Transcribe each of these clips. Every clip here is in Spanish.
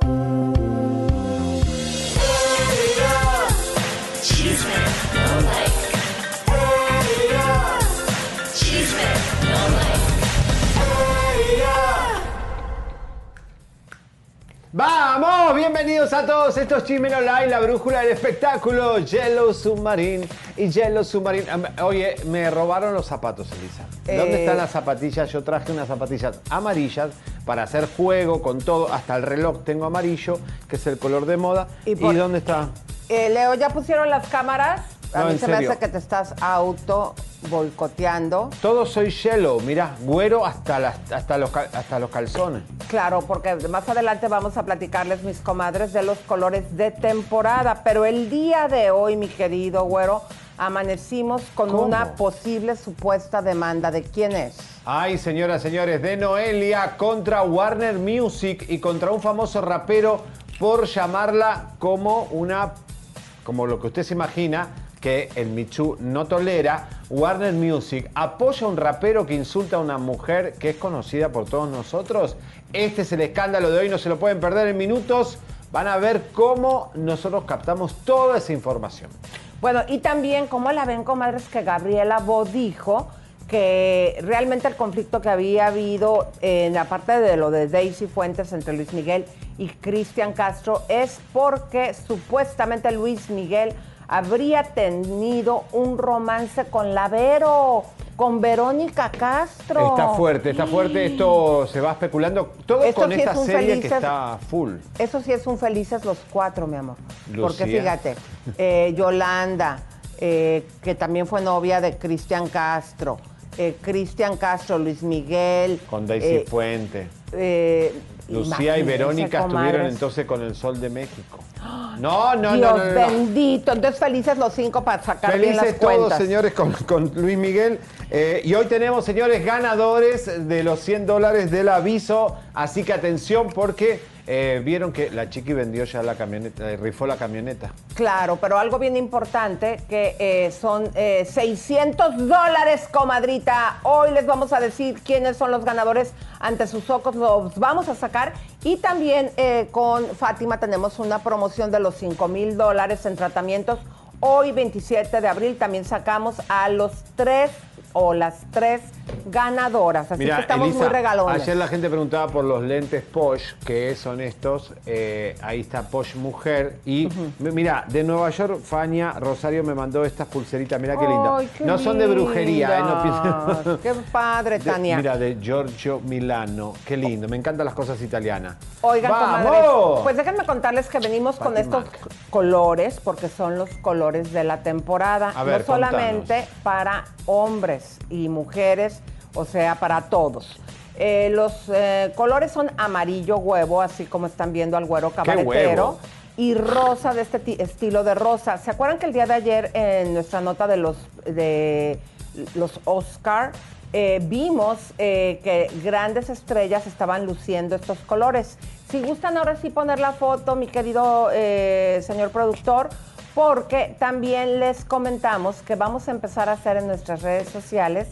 Thank you. Vamos, bienvenidos a todos estos Chismen Online, la brújula del espectáculo, Yellow Submarine y Yellow Submarine. Oye, me robaron los zapatos, Elisa. ¿Dónde Eh. están las zapatillas? Yo traje unas zapatillas amarillas para hacer juego con todo, hasta el reloj tengo amarillo, que es el color de moda. ¿Y, dónde está? Eh, Leo, ¿ya pusieron las cámaras? A No, mí se me hace que te estás auto boicoteando. Todo soy yellow, mirá, güero hasta, las, hasta, los, hasta los calzones. Claro, porque más adelante vamos a platicarles, mis comadres, de los colores de temporada. Pero el día de hoy, mi querido güero, amanecimos con ¿Cómo? una posible supuesta demanda. ¿De quién es? Ay, señoras, señores, de Noelia contra Warner Music y contra un famoso rapero por llamarla como una, como lo que usted se imagina, que el Michu no tolera. Warner Music apoya a un rapero que insulta a una mujer que es conocida por todos nosotros. Este es el escándalo de hoy, no se lo pueden perder en minutos. Van a ver cómo nosotros captamos toda esa información. Bueno, y también, como la ven, comadres, que Gabriela Bo dijo que realmente el conflicto que había habido en la parte de lo de Daisy Fuentes entre Luis Miguel y Cristian Castro es porque supuestamente Luis Miguel habría tenido un romance con la Vero, con Verónica Castro. Está fuerte, está fuerte. Esto se va especulando. Todo Esto con sí esta es un serie que felices- está full. Eso sí es un felices los cuatro, mi amor. Porque Lucía. fíjate, eh, Yolanda, eh, que también fue novia de Cristian Castro, eh, Cristian Castro, Luis Miguel. Con Daisy eh, Fuente. eh, Lucía y Verónica estuvieron entonces con el Sol de México. No, no, Dios no, no, no. bendito. Entonces felices los cinco para sacar bien las Felices todos, cuentas. señores, con, con Luis Miguel. Eh, y hoy tenemos, señores, ganadores de los 100 dólares del aviso. Así que atención porque eh, vieron que la chiqui vendió ya la camioneta, eh, rifó la camioneta. Claro, pero algo bien importante que eh, son eh, 600 dólares, comadrita. Hoy les vamos a decir quiénes son los ganadores ante sus ojos, los vamos a sacar. Y también eh, con Fátima tenemos una promoción de los 5 mil dólares en tratamientos. Hoy, 27 de abril, también sacamos a los tres o las tres ganadoras. Así que estamos Elisa, muy regalones. Ayer la gente preguntaba por los lentes Posh, que son estos. Eh, ahí está Posh Mujer. Y mi- mira, de Nueva York, Fania Rosario me mandó estas pulseritas. Mira qué linda. Qué no son de brujería, ¿eh? No Qué padre, De- Tania. mira, de Giorgio Milano. Qué lindo. Me encantan las cosas italianas. Oigan, comadres, pues déjenme contarles que venimos con estos colores, porque son los colores de la temporada. A ver, no solamente para hombres y mujeres, o sea, para todos. Eh, los eh, colores son amarillo huevo, así como están viendo al güero cabaretero. Y rosa de este ti- estilo de rosa. ¿Se acuerdan que el día de ayer en nuestra nota de los de los Oscar eh, vimos que grandes estrellas estaban luciendo estos colores? Si gustan ahora sí poner la foto, mi querido señor productor, porque también les comentamos que vamos a empezar a hacer en nuestras redes sociales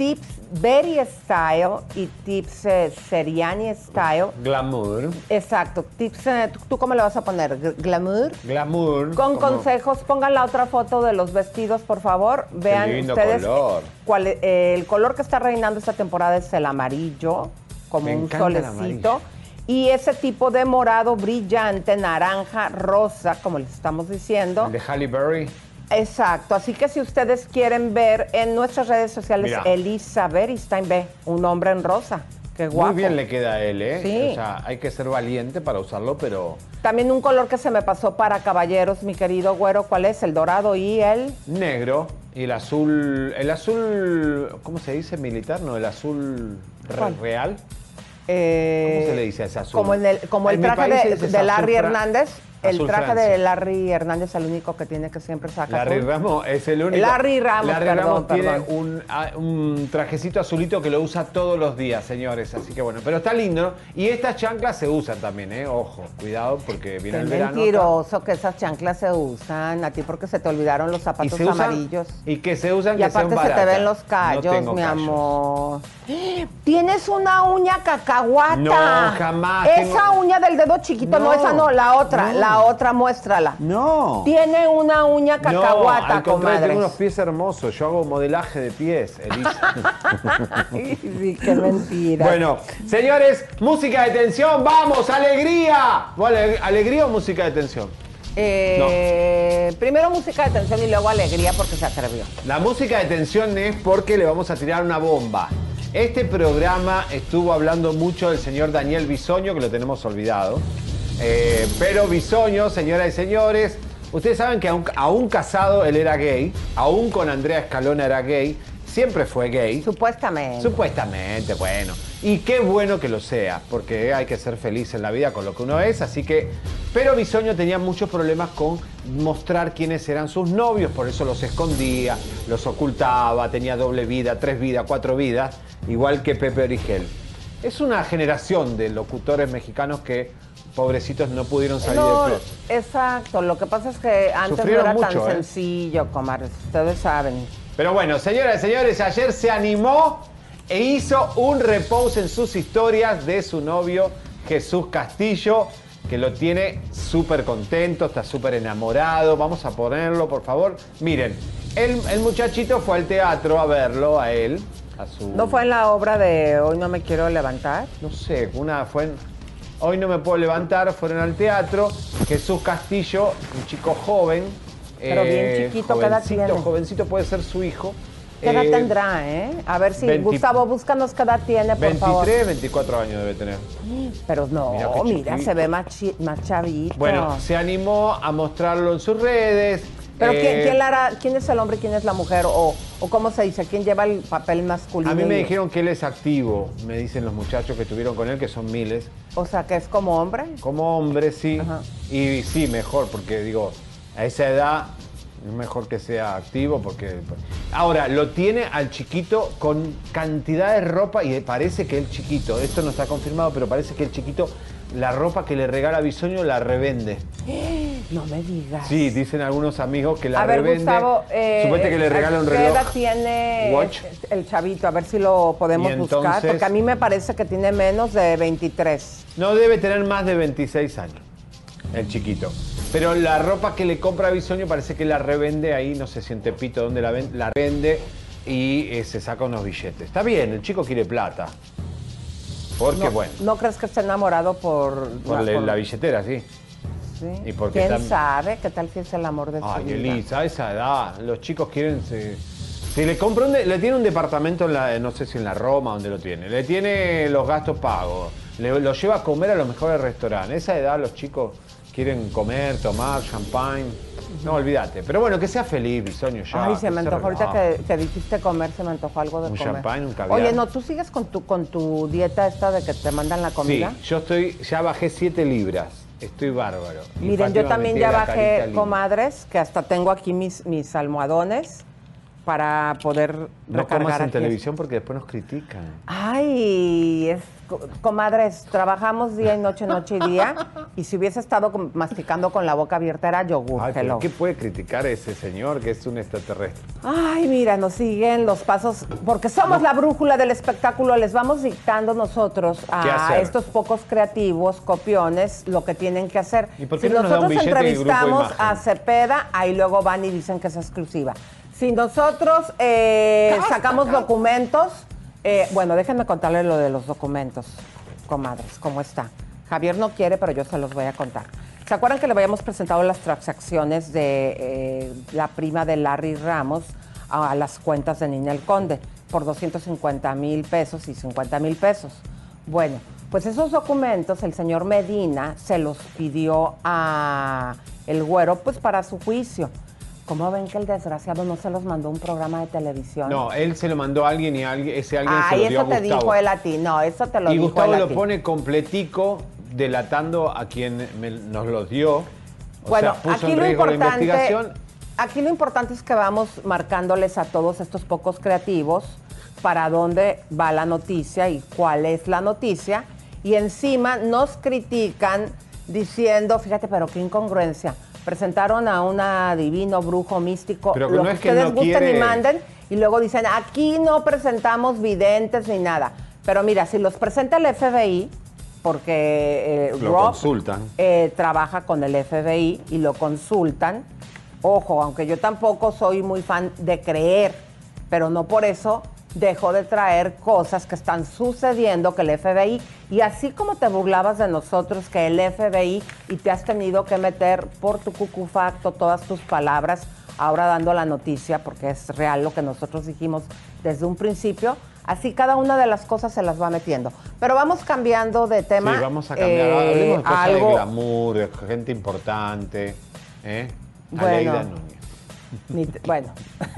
tips Very Style y tips eh, Seriani Style. Glamour. Exacto, tips, eh, ¿tú, tú cómo le vas a poner? Gl- ¿Glamour? Glamour. Con consejos, pongan la otra foto de los vestidos, por favor. Vean lindo ustedes color. cuál eh, el color que está reinando esta temporada es el amarillo, como Me un solecito. y ese tipo de morado brillante, naranja, rosa, como les estamos diciendo. El de Halle Berry. Exacto, así que si ustedes quieren ver en nuestras redes sociales, Mira. Elisa Beristain ve un hombre en rosa. Qué guapo. Muy bien le queda a él, ¿eh? Sí. O sea, hay que ser valiente para usarlo, pero También un color que se me pasó para caballeros, mi querido güero, ¿cuál es? El dorado y el... negro y el azul, el azul, ¿cómo se dice? Militar, no, el azul real. eh, ¿Cómo se le dice a ese azul? Como, en el, como En traje de, de Larry Hernández. El azul traje Francia. de Larry Hernández, el único que tiene que siempre saca Larry. Ramos es el único. Larry Ramos, Larry perdón, Ramos tiene perdón. un, ah, un trajecito azulito que lo usa todos los días, señores. Así que bueno, pero está lindo. ¿no? Y estas chanclas se usan también, ¿eh? Ojo, cuidado porque viene Qué el verano. acá. mentiroso que esas chanclas se usan a ti porque se te olvidaron los zapatos amarillos. Y que se usan Y aparte se te ven los No callos, tengo mi callos. amor. Tienes una uña cacahuata. No, jamás Esa tengo- uña del dedo chiquito, no, No, esa no, la otra, no. la otra muéstrala. No. Tiene una uña No, cacahuata, al contrario, comadres. tengo unos pies hermosos. Yo hago modelaje de pies, Elisa. Sí, qué mentira. bueno, señores, música de tensión, vamos, alegría. ¿O ale- ¿Alegría o música de tensión? Eh, Primero música de tensión y luego alegría porque se atrevió. La música de tensión es porque le vamos a tirar una bomba. Este programa estuvo hablando mucho del señor Daniel Bisoño, que lo tenemos olvidado. Eh, pero Bisoño, señoras y señores, ustedes saben que aún, aún casado él era gay, aún con Andrea Escalona era gay, siempre fue gay. Supuestamente. Supuestamente, bueno. Y qué bueno que lo sea, porque hay que ser feliz en la vida con lo que uno es, así que... Pero Bisoño tenía muchos problemas con mostrar quiénes eran sus novios, por eso los escondía, los ocultaba, tenía doble vida, tres vidas, cuatro vidas, igual que Pepe Origel. Es una generación de locutores mexicanos que, pobrecitos, no pudieron salir No, del closet. exacto. Lo que pasa es que antes Sufrieron no era mucho, tan ¿eh? sencillo, comadres. Ustedes saben. Pero bueno, señoras y señores, ayer se animó e hizo un repose en sus historias de su novio Jesús Castillo, que lo tiene súper contento, está súper enamorado. Vamos a ponerlo, por favor. Miren, el, el muchachito fue al teatro a verlo, a él, a su... ¿No fue en la obra de Hoy no me quiero levantar? No sé, una fue en- Hoy no me puedo levantar, fueron al teatro. Jesús Castillo, un chico joven. eh, Pero bien chiquito, ¿qué edad jovencito, tiene? jovencito puede ser su hijo. ¿Qué edad Eh, tendrá, eh? A ver si, 20 Gustavo, búscanos qué edad tiene, por favor. 23, 24 años debe tener. Pero no, Mira mira, chiquito. se ve más, chi- más chavito. Bueno, se animó a mostrarlo en sus redes. Pero Eh, ¿quién, quién la hará- quién es el hombre y quién es la mujer? O, o cómo se dice, ¿quién lleva el papel masculino? A mí me dijeron que él es activo, me dicen los muchachos que estuvieron con él, que son miles. O sea, que es como hombre. Como hombre, sí. Ajá. Y sí, mejor, porque digo, a esa edad es mejor que sea activo, porque... Ahora, lo tiene al chiquito con cantidad de ropa y parece que el chiquito, esto no está confirmado, pero parece que el chiquito, la ropa que le regala Bisoño la revende. No me digas. Sí, dicen algunos amigos que la a ver, revende. Gustavo, eh, Suponete que le regala un ¿qué reloj. edad tiene Watch. el chavito? A ver si lo podemos buscar, porque a mí me parece que tiene menos de 23. No debe tener más de 26 años, el chiquito. Pero la ropa que le compra a Bisoño parece que la revende ahí, no sé si en Tepito donde la, ven- la vende y eh, se saca unos billetes. Está bien, el chico quiere plata. Porque No, bueno, ¿No crees que esté enamorado por, por la, la, por- la billetera, sí. sí? y porque ¿Quién tam- sabe qué tal que es el amor de su Ay, vida? Elisa, a esa edad, los chicos quieren... se- si le compra un de- le tiene un departamento en la, no sé si en la Roma, donde lo tiene, le tiene los gastos pagos, le, lo lleva a comer a los mejores restaurantes. A esa edad los chicos quieren comer, tomar, champagne. No, olvídate. Pero bueno, que sea feliz, Bisoño, ya. Ay, se me antojó ahorita relaje. que, que dijiste comer, se me antojó algo de Un comer. champán, un caviar. Oye, no, ¿tú sigues con tu, con tu dieta esta de que te mandan la Sí, comida? yo estoy, ya bajé 7 libras. Estoy bárbaro. Miren, yo también ya bajé, comadres, que hasta tengo aquí mis, mis almohadones para poder No recargar comas en aquí. televisión porque después nos critican. Ay, es, comadres, trabajamos día y noche, noche y día, y si hubiese estado con- masticando con la boca abierta era yogur, Ay, pero hello. ¿qué puede criticar ese señor que es un extraterrestre? Ay, mira, nos siguen los pasos, porque somos la brújula del espectáculo, les vamos dictando nosotros ¿Qué a estos pocos creativos, copiones, lo que tienen que hacer. ¿Y por qué si no nosotros entrevistamos a Cepeda, ahí luego van y dicen que es exclusiva. Si nosotros eh, sacamos documentos, eh, bueno, déjenme contarles lo de los documentos, comadres, ¿cómo está? Javier no quiere, pero yo se los voy a contar. ¿Se acuerdan que le habíamos presentado las transacciones de eh, la prima de Larry Ramos a, las cuentas de Ninel Conde por 250 mil pesos y 50 mil pesos? Bueno, pues esos documentos el señor Medina se los pidió a el güero pues para su juicio. ¿Cómo ven que el desgraciado no se los mandó un programa de televisión? No, él se lo mandó a alguien y alguien, ese alguien se lo dio eso te dijo él a ti. No, eso te lo y dijo Gustavo él a lo ti. pone completico, delatando a quien me- nos los dio. O bueno, sea, puso aquí en lo riesgo la importante, investigación. aquí lo importante es que vamos marcándoles a todos estos pocos creativos para dónde va la noticia y cuál es la noticia. Y encima nos critican diciendo, fíjate, pero qué incongruencia. Presentaron a un adivino, brujo, místico, Pero que lo no que es que ustedes no gusten quiere- y manden, y luego dicen, aquí no presentamos videntes ni nada. Pero mira, si los presenta el FBI, porque eh, Lo Rob, consultan. eh, trabaja con el FBI y lo consultan. Ojo, aunque yo tampoco soy muy fan de creer, pero no por eso dejo de traer cosas que están sucediendo que el FBI, y así como te burlabas de nosotros que el FBI y te has tenido que meter por tu cucufacto todas tus palabras, ahora dando la noticia, porque es real lo que nosotros dijimos desde un principio, así cada una de las cosas se las va metiendo. Pero vamos cambiando de tema. Sí, vamos a cambiar. eh, Hablemos de cosas algo- de glamour, de gente importante. ¿eh? Bueno. Aleida. Bueno,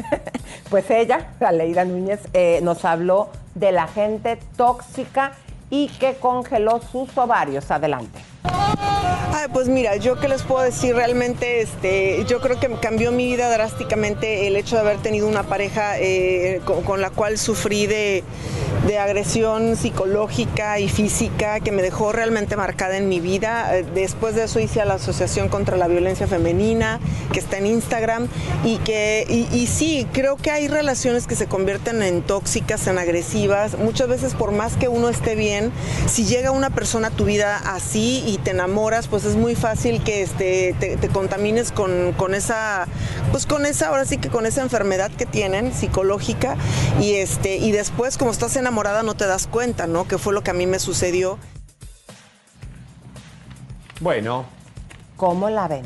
pues ella, Aleida Núñez, eh, nos habló de la gente tóxica y que congeló sus ovarios. Adelante. Ay, pues mira, yo qué les puedo decir realmente, este, yo creo que cambió mi vida drásticamente el hecho de haber tenido una pareja eh, con, la cual sufrí de, de agresión psicológica y física que me dejó realmente marcada en mi vida. Eh, Después de eso hice a la Asociación contra la Violencia Femenina, que está en Instagram, y que, y, sí, creo que hay relaciones que se convierten en tóxicas, en agresivas. Muchas veces por más que uno esté bien, si llega una persona a tu vida así te enamoras, pues es muy fácil que este, te, te contamines con, con esa, pues con esa, ahora sí que con esa enfermedad que tienen psicológica y este, y después como estás enamorada no te das cuenta, ¿no? Que fue lo que a mí me sucedió. Bueno, ¿Cómo la ven?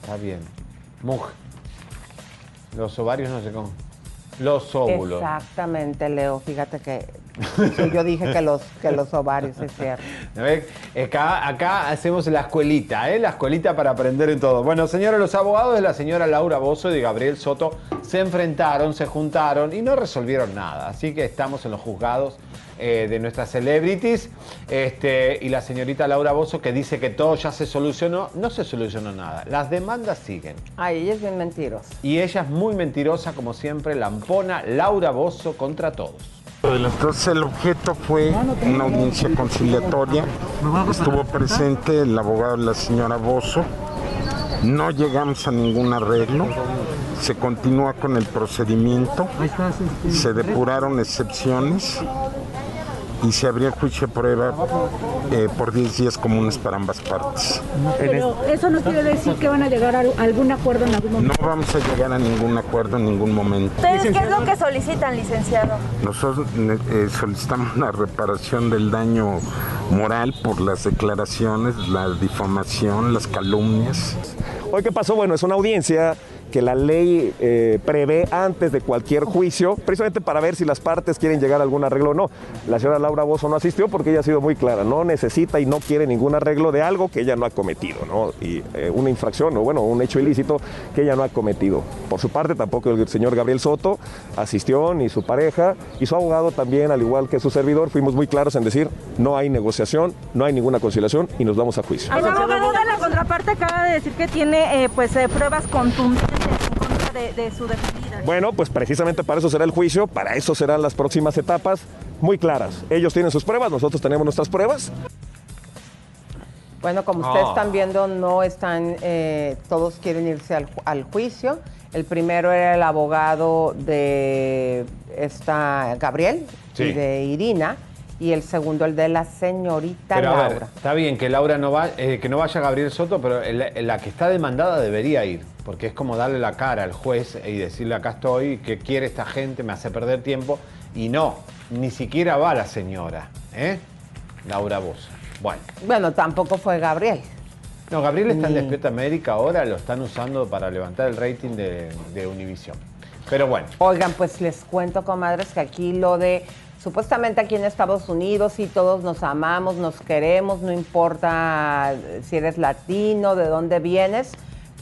está bien. Muj. Los ovarios no sé cómo. Los óvulos. Exactamente, Leo. Fíjate que sí, yo dije que los, que los ovarios, es cierto. Acá hacemos la escuelita, ¿eh? La escuelita para aprender en todo. Bueno, señores, los abogados de la señora Laura Bozo y de Gabriel Soto se enfrentaron, se juntaron y no resolvieron nada. Así que estamos en los juzgados eh, de nuestras celebrities. Este, y la señorita Laura Bozo que dice que todo ya se solucionó. No se solucionó nada. Las demandas siguen. Ay, ella es bien mentirosa. Y ella es muy mentirosa, como siempre, lampona Laura Bozo contra todos. Entonces el objeto fue una audiencia conciliatoria. Estuvo presente el abogado de la señora Bozo. No llegamos a ningún arreglo. Se continúa con el procedimiento. Se depuraron excepciones y se abrió el juicio de prueba eh, por 10 días comunes para ambas partes. Pero eso no quiere decir que van a llegar a algún acuerdo en algún No momento. vamos a llegar a ningún acuerdo en ningún momento. ¿Ustedes qué es lo que solicitan, licenciado? Nosotros eh, solicitamos la reparación del daño moral por las declaraciones, la difamación, las calumnias. Hoy, ¿qué pasó? Bueno, es una audiencia que la ley eh, prevé antes de cualquier juicio, precisamente para ver si las partes quieren llegar a algún arreglo o no. La señora Laura Bozo no asistió porque ella ha sido muy clara, no necesita y no quiere ningún arreglo de algo que ella no ha cometido, ¿no? Y eh, una infracción o, bueno, un hecho ilícito que ella no ha cometido. Por su parte, tampoco el señor Gabriel Soto asistió, ni su pareja, y su abogado también, al igual que su servidor, fuimos muy claros en decir, no hay negociación, no hay ninguna conciliación y nos vamos a juicio. El abogado de la contraparte acaba de decir que tiene eh, pues pruebas contundentes de, de su defendida. Bueno, pues precisamente para eso será el juicio, para eso serán las próximas etapas muy claras. Ellos tienen sus pruebas, nosotros tenemos nuestras pruebas. Bueno, como ustedes Ah. están viendo, no están, eh, todos quieren irse al, ju- al juicio. El primero era el abogado de esta Gabriel Sí. y de Irina, y el segundo el de la señorita Pero a ver, Laura. está bien que Laura no va, eh, que no vaya Gabriel Soto, pero el- la que está demandada debería ir, porque es como darle la cara al juez y decirle acá estoy, que quiere esta gente, me hace perder tiempo, y no, ni siquiera va la señora, ¿eh? Laura Bozo. Bueno. Bueno, tampoco fue Gabriel. No, Gabriel está en Ni- Despierta América ahora, lo están usando para levantar el rating de, de Univision. Pero bueno, Oigan, pues les cuento, comadres, que aquí lo de supuestamente aquí en Estados Unidos y todos nos amamos, nos queremos, no importa si eres latino, de dónde vienes,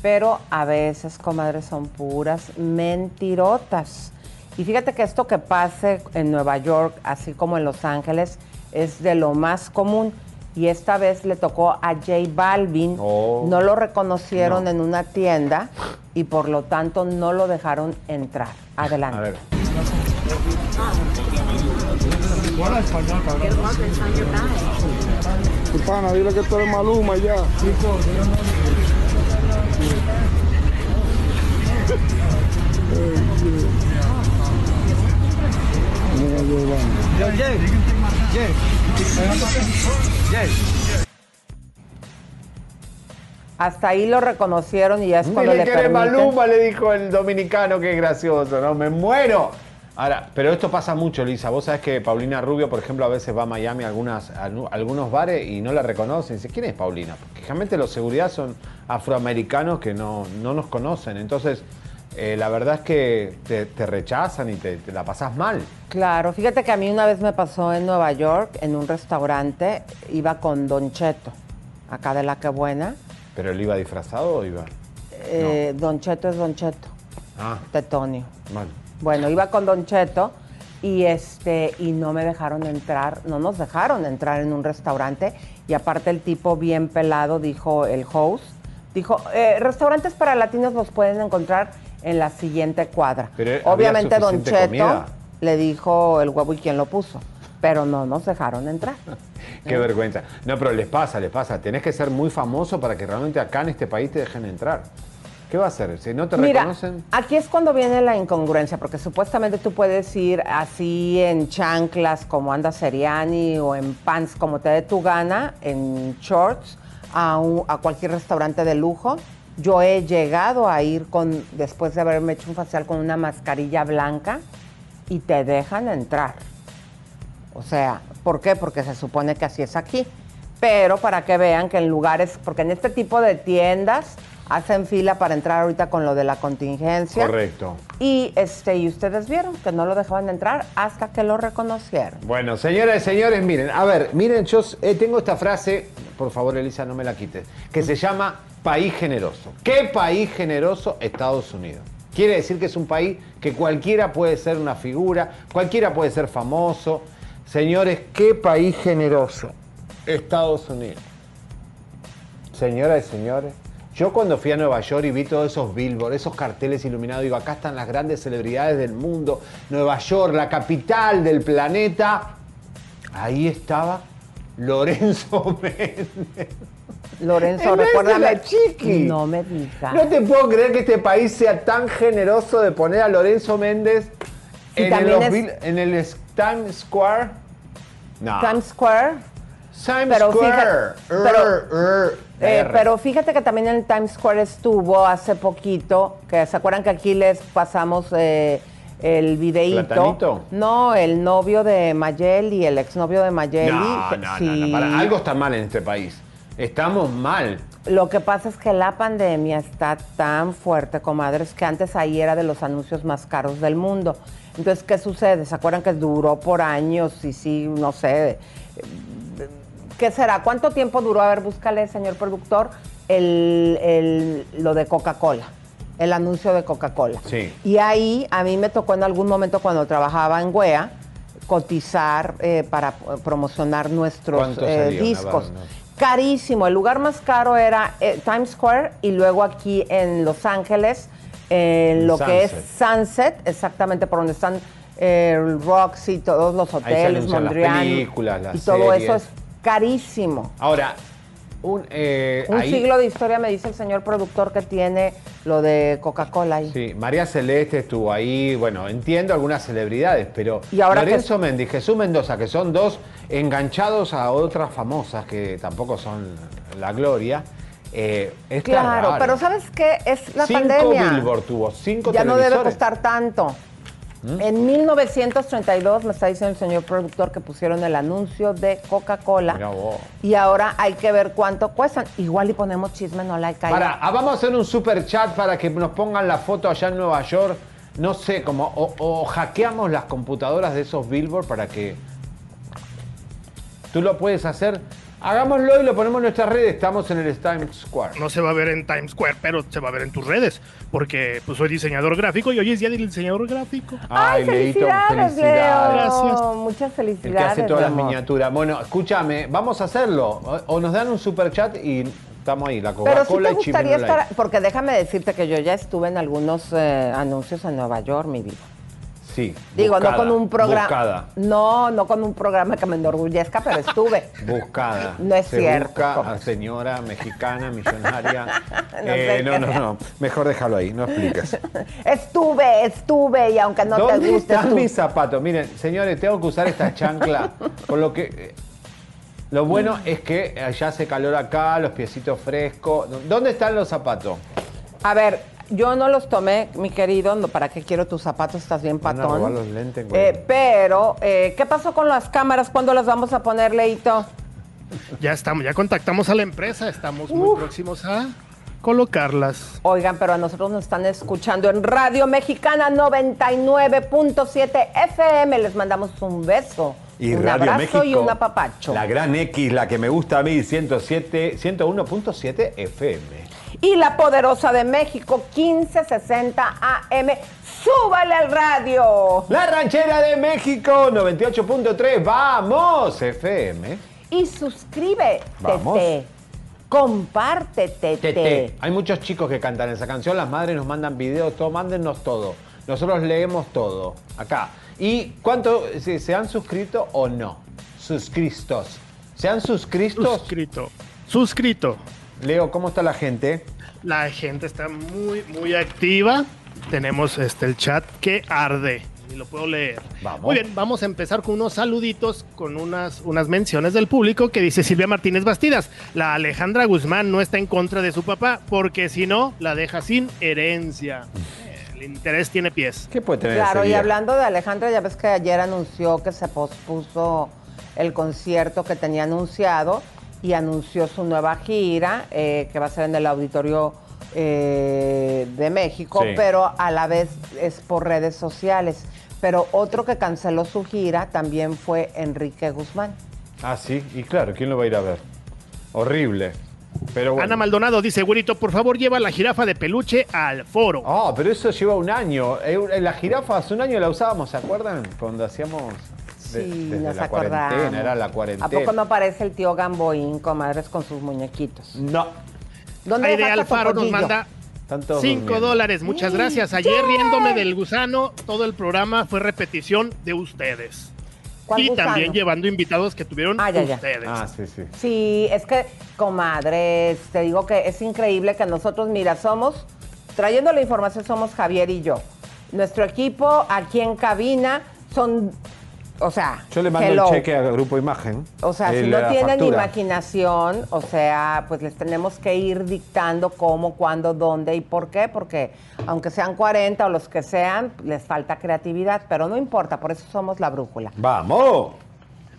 pero a veces, comadres, son puras mentirotas. Y fíjate que esto que pase en Nueva York, así como en Los Ángeles, es de lo más común. Y esta vez le tocó a J Balvin. Oh. No lo reconocieron No. en una tienda y por lo tanto no lo dejaron entrar. Adelante. a ver. Tu pana, dile que tú eres Maluma ya. Mira. Hasta ahí lo reconocieron y ya es cuando Dile le que eres. Maluma, le dijo el dominicano, qué gracioso, ¿no? Me muero. Ahora, pero esto pasa mucho, Lisa. Vos sabés que Paulina Rubio, por ejemplo, a veces va a Miami a, algunas, a algunos bares y no la reconocen. Dice, ¿quién es Paulina? Porque generalmente los seguridad son afroamericanos que no, no nos conocen. Entonces, eh, la verdad es que te, te rechazan y te, te la pasás mal. Claro, fíjate que a mí una vez me pasó en Nueva York, en un restaurante, iba con Don Cheto, acá de la que buena. ¿Pero él iba disfrazado o iba? Eh, Don Cheto es Don Cheto, Ah, Tetonio. mal. Bueno, iba con Don Cheto y este y no me dejaron entrar, no nos dejaron entrar en un restaurante y aparte el tipo bien pelado dijo el host, dijo, eh, restaurantes para latinos los pueden encontrar en la siguiente cuadra. Pero, ¿había Obviamente Don Cheto comida? le dijo el huevo y quién lo puso, pero no nos dejaron entrar. Qué vergüenza. No, pero les pasa, les pasa. Tenés que ser muy famoso para que realmente acá en este país te dejen entrar. ¿Qué va a hacer? Si no te Mira, reconocen. aquí es cuando viene la incongruencia, porque supuestamente tú puedes ir así en chanclas como anda Seriani o en pants como te dé tu gana, en shorts, a, un- a cualquier restaurante de lujo. Yo he llegado a ir con, después de haberme hecho un facial con una mascarilla blanca y te dejan entrar. O sea, ¿por qué? Porque se supone que así es aquí. Pero para que vean que en lugares, porque en este tipo de tiendas hacen fila para entrar ahorita con lo de la contingencia. Correcto. Y este, y ustedes vieron que no lo dejaban entrar hasta que lo reconocieron. Bueno, señoras y señores, miren, a ver, miren, yo eh, tengo esta frase, por favor, Elisa, no me la quites, que se llama país generoso. ¿Qué país generoso? Estados Unidos. Quiere decir que es un país que cualquiera puede ser una figura, cualquiera puede ser famoso. Señores, ¿qué país generoso? Estados Unidos. Señoras y señores, yo cuando fui a Nueva York y vi todos esos billboards, esos carteles iluminados, digo, acá están las grandes celebridades del mundo, Nueva York, la capital del planeta. Ahí estaba Lorenzo Méndez. Lorenzo, de recuérdame. la chiqui. No me digas. No te puedo creer que este país sea tan generoso de poner a Lorenzo Méndez en, el, es- bill- en el Times Square. No. Times Square. Times pero Square. fíjate- pero- Er, er, Eh, er. pero fíjate que también en el Times Square estuvo hace poquito, que se acuerdan que aquí les pasamos eh, el videíto. ¿Platanito? No, el novio de Mayeli, el exnovio de Mayeli. No, no, no, sí. no, para- algo está mal en este país. Estamos mal. Lo que pasa es que la pandemia está tan fuerte, comadres, que antes ahí era de los anuncios más caros del mundo. Entonces, ¿qué sucede? ¿Se acuerdan que duró por años y sí, no sé? ¿Qué será? ¿Cuánto tiempo duró? A ver, búscale, señor productor, el, el- lo de Coca-Cola, el anuncio de Coca-Cola. Sí. Y ahí a mí me tocó en algún momento cuando trabajaba en WEA cotizar eh, para promocionar nuestros ¿Cuánto eh, discos. Carísimo. El lugar más caro era eh, Times Square y luego aquí en Los Ángeles, en lo que es Sunset, exactamente por donde están eh, Roxy, todos los hoteles, Mondrian. películas, las y todo series. eso es carísimo. Ahora, un, eh, Un ahí- siglo de historia me dice el señor productor que tiene lo de Coca-Cola ahí. Sí, María Celeste estuvo ahí, bueno, entiendo algunas celebridades, pero Y ahora que- Lorenzo Méndez y Jesús Mendoza, que son dos enganchados a otras famosas que tampoco son la gloria, eh, Claro, raro. pero ¿sabes qué? Es la cinco pandemia. Billboard tuvo, cinco ya no debe costar tanto. En 1932, me está diciendo el señor productor, que pusieron el anuncio de Coca-Cola. Y ahora hay que ver cuánto cuestan. Igual y ponemos chisme, no la hay caído. Para, ah, vamos a hacer un super chat para que nos pongan la foto allá en Nueva York. No sé, como o, o hackeamos las computadoras de esos billboards para que tú lo puedes hacer. Hagámoslo y lo ponemos en nuestras redes. Estamos en el Times Square. No se va a ver en Times Square, pero se va a ver en tus redes. Porque pues soy diseñador gráfico y hoy es día del diseñador gráfico. ¡Ay, Leito, felicidades, felicidades. Leo! Gracias. Muchas El que felicidades. hace todas las miniaturas. Bueno, escúchame, vamos a hacerlo. O, nos dan un super chat y estamos ahí. La Pero sí Coca-Cola te y Light. estar, porque déjame decirte que yo ya estuve en algunos eh, anuncios en Nueva York, mi vida. Sí. Digo, buscada, no con un programa. Buscada. No, no con un programa que me enorgullezca, pero estuve. Buscada. No es Se cierto. Busca a señora mexicana, millonaria. No Eh, no, no. Mejor déjalo ahí, no expliques. Estuve, estuve, y aunque no te ¿Dónde guste. están mis zapatos? Miren, señores, tengo que usar esta chancla. Por lo que. eh, Lo bueno es que allá hace calor acá, los piecitos frescos. ¿Dónde están los zapatos? A ver, yo no los tomé, mi querido, no, ¿para qué quiero tus zapatos? Estás bien Van a patón. robar los lentes, güey. Eh, pero, eh, ¿qué pasó con las cámaras? ¿Cuándo las vamos a poner, Leito? Ya estamos, ya contactamos a la empresa, estamos muy próximos a colocarlas. Oigan, pero a nosotros nos están escuchando en Radio Mexicana 99.7 FM. Les mandamos un beso, Y un Radio abrazo y un apapacho. La gran X, la que me gusta a mí, 107, 101.7 FM. Y la poderosa de México 1560 AM. ¡Súbale al radio! La ranchera de México, 98.3, vamos, FM. Y suscríbete. Vamos. Compártete. Tete. Hay muchos chicos que cantan esa canción, las madres nos mandan videos, todo, mándennos todo. Nosotros leemos todo, acá. ¿Y cuánto se, se han suscrito o no? Suscristos. ¿Se han suscrito? Suscrito. Suscrito. Leo, ¿cómo está la gente? La gente está muy, muy activa. Tenemos este, el chat que arde. Y lo puedo leer. Vamos. Muy bien, vamos a empezar con unos saluditos, con unas, unas menciones del público que dice Silvia Martínez Bastidas. La Alejandra Guzmán no está en contra de su papá porque si no, la deja sin herencia. El interés tiene pies. ¿Qué puede tener Claro, ese y día? hablando de Alejandra, ya ves que ayer anunció que se pospuso el concierto que tenía anunciado y anunció su nueva gira, eh, que va a ser en el auditorio eh, de México, Sí. pero a la vez es por redes sociales. Pero otro que canceló su gira también fue Enrique Guzmán. Ah, sí, y claro, ¿quién lo va a ir a ver? Horrible. Pero bueno. Ana Maldonado dice, güerito, por favor lleva la jirafa de peluche al foro. Ah, pero eso lleva un año. Eh, La jirafa hace un año la usábamos, ¿se acuerdan? Cuando hacíamos de- Sí, desde nos la acordamos. cuarentena, era la ¿A cuarentena. poco no parece el tío Gamboín, comadres, con sus muñequitos? No. ¿Dónde Aide dejaste a Alfaro nos manda Están todos 5 durmiendo. dólares. Muchas gracias. Ayer riéndome del gusano, todo el programa fue repetición de ustedes. ¿Cuál Y gusano? también llevando invitados que tuvieron Ah, ya, ya. ustedes. Ah, sí, sí. Sí, es que, comadres, te digo que es increíble que nosotros, mira, somos, trayendo la información, somos Javier y yo. Nuestro equipo aquí en cabina son, o sea, Yo le mando hello. el cheque a Grupo Imagen. O sea, si no tienen factura. imaginación, o sea, pues les tenemos que ir dictando cómo, cuándo, dónde y por qué, porque aunque sean 40 o los que sean, les falta creatividad, pero no importa, por eso somos la brújula. ¡Vamos!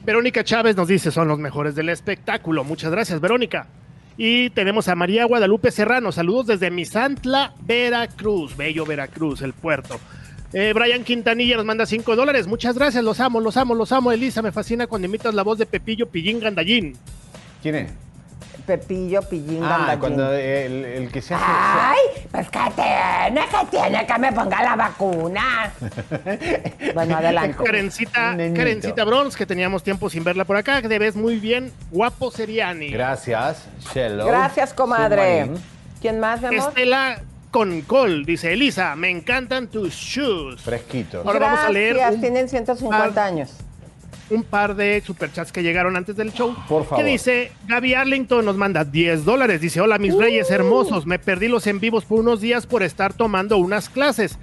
Verónica Chávez nos dice, son los mejores del espectáculo. Muchas gracias, Verónica. Y tenemos a María Guadalupe Serrano. Saludos desde Misantla, Veracruz. Bello Veracruz, el puerto. Eh, Brian Quintanilla nos manda 5 dólares. Muchas gracias, los amo, los amo, los amo. Elisa, me fascina cuando imitas la voz de Pepillo Pillín Gandallín. ¿Quién es? Pepillo, Pillín, Ah, Gandallín. cuando el, el que se hace. Ay, pues que tiene, que tiene que me ponga la vacuna. bueno, adelante. Karencita. Karencita Bronx, que teníamos tiempo sin verla por acá, que te ves muy bien. Guapo Seriani. Gracias, Shello. Gracias, comadre. ¿Quién más, mi amor? Estela Concol dice, Elisa, me encantan tus shoes. Fresquito. Ahora vamos a leer un tienen 150 par- años. un par de superchats que llegaron antes del show. Por favor. Que dice, Gaby Arlington nos manda 10 dólares. Dice, hola mis reyes hermosos, me perdí los en vivos por unos días por estar tomando unas clases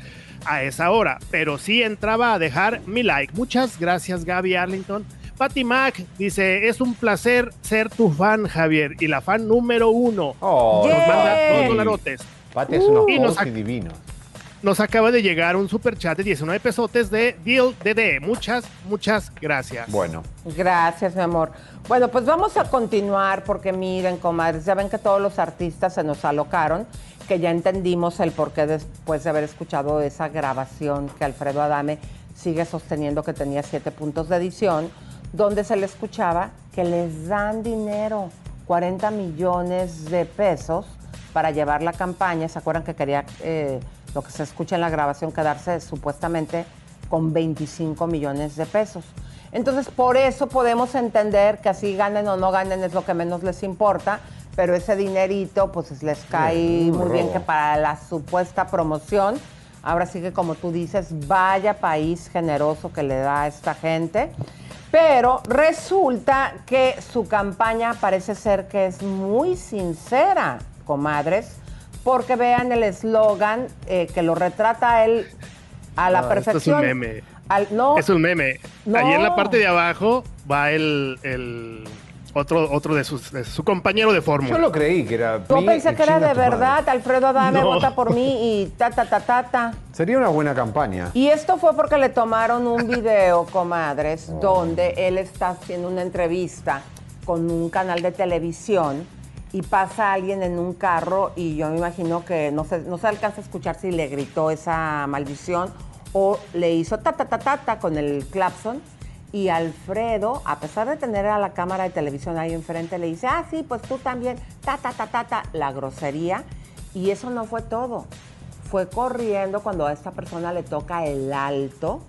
a esa hora, pero sí entraba a dejar mi like. Muchas gracias Gaby Arlington. Patty Mac dice, es un placer ser tu fan, Javier, y la fan número uno. Oh, Nos manda dos dolarotes. Pati es unos Y nos cursi ac- divinos. nos acaba de llegar un super chat de 19 pesotes de Deal DD. Muchas, muchas gracias. Bueno. Gracias, mi amor. Bueno, pues vamos a continuar porque miren, comadres, ya ven que todos los artistas se nos alocaron, que ya entendimos el porqué después de haber escuchado esa grabación que Alfredo Adame sigue sosteniendo que tenía siete puntos de edición, donde se le escuchaba que les dan dinero, 40 millones de pesos para llevar la campaña. ¿Se acuerdan que quería, eh, lo que se escucha en la grabación, quedarse supuestamente con 25 millones de pesos? Entonces, por eso podemos entender que así ganen o no ganen es lo que menos les importa, pero ese dinerito pues les cae muy bien que para la supuesta promoción, ahora sí que como tú dices, vaya país generoso que le da a esta gente. Pero resulta que su campaña parece ser que es muy sincera, comadres, porque vean el eslogan eh, que lo retrata a él a la Ah, perfección. Esto es un meme. Al- no, Es un meme. No. Ahí en la parte de abajo va el, el otro, otro de, sus, de su compañero de fórmula. Yo lo creí que era. yo pensé que era de madre. verdad, Alfredo Adame No. vota por mí y ta ta ta ta ta. Sería una buena campaña. Y esto fue porque le tomaron un video, comadres, donde él está haciendo una entrevista con un canal de televisión y pasa alguien en un carro y yo me imagino que no se, no se alcanza a escuchar si le gritó esa maldición o le hizo ta ta ta ta ta con el clapson y Alfredo, a pesar de tener a la cámara de televisión ahí enfrente, le dice, ah, sí, pues tú también, ta ta ta ta ta, la grosería. Y eso no fue todo fue corriendo cuando a esta persona le toca el alto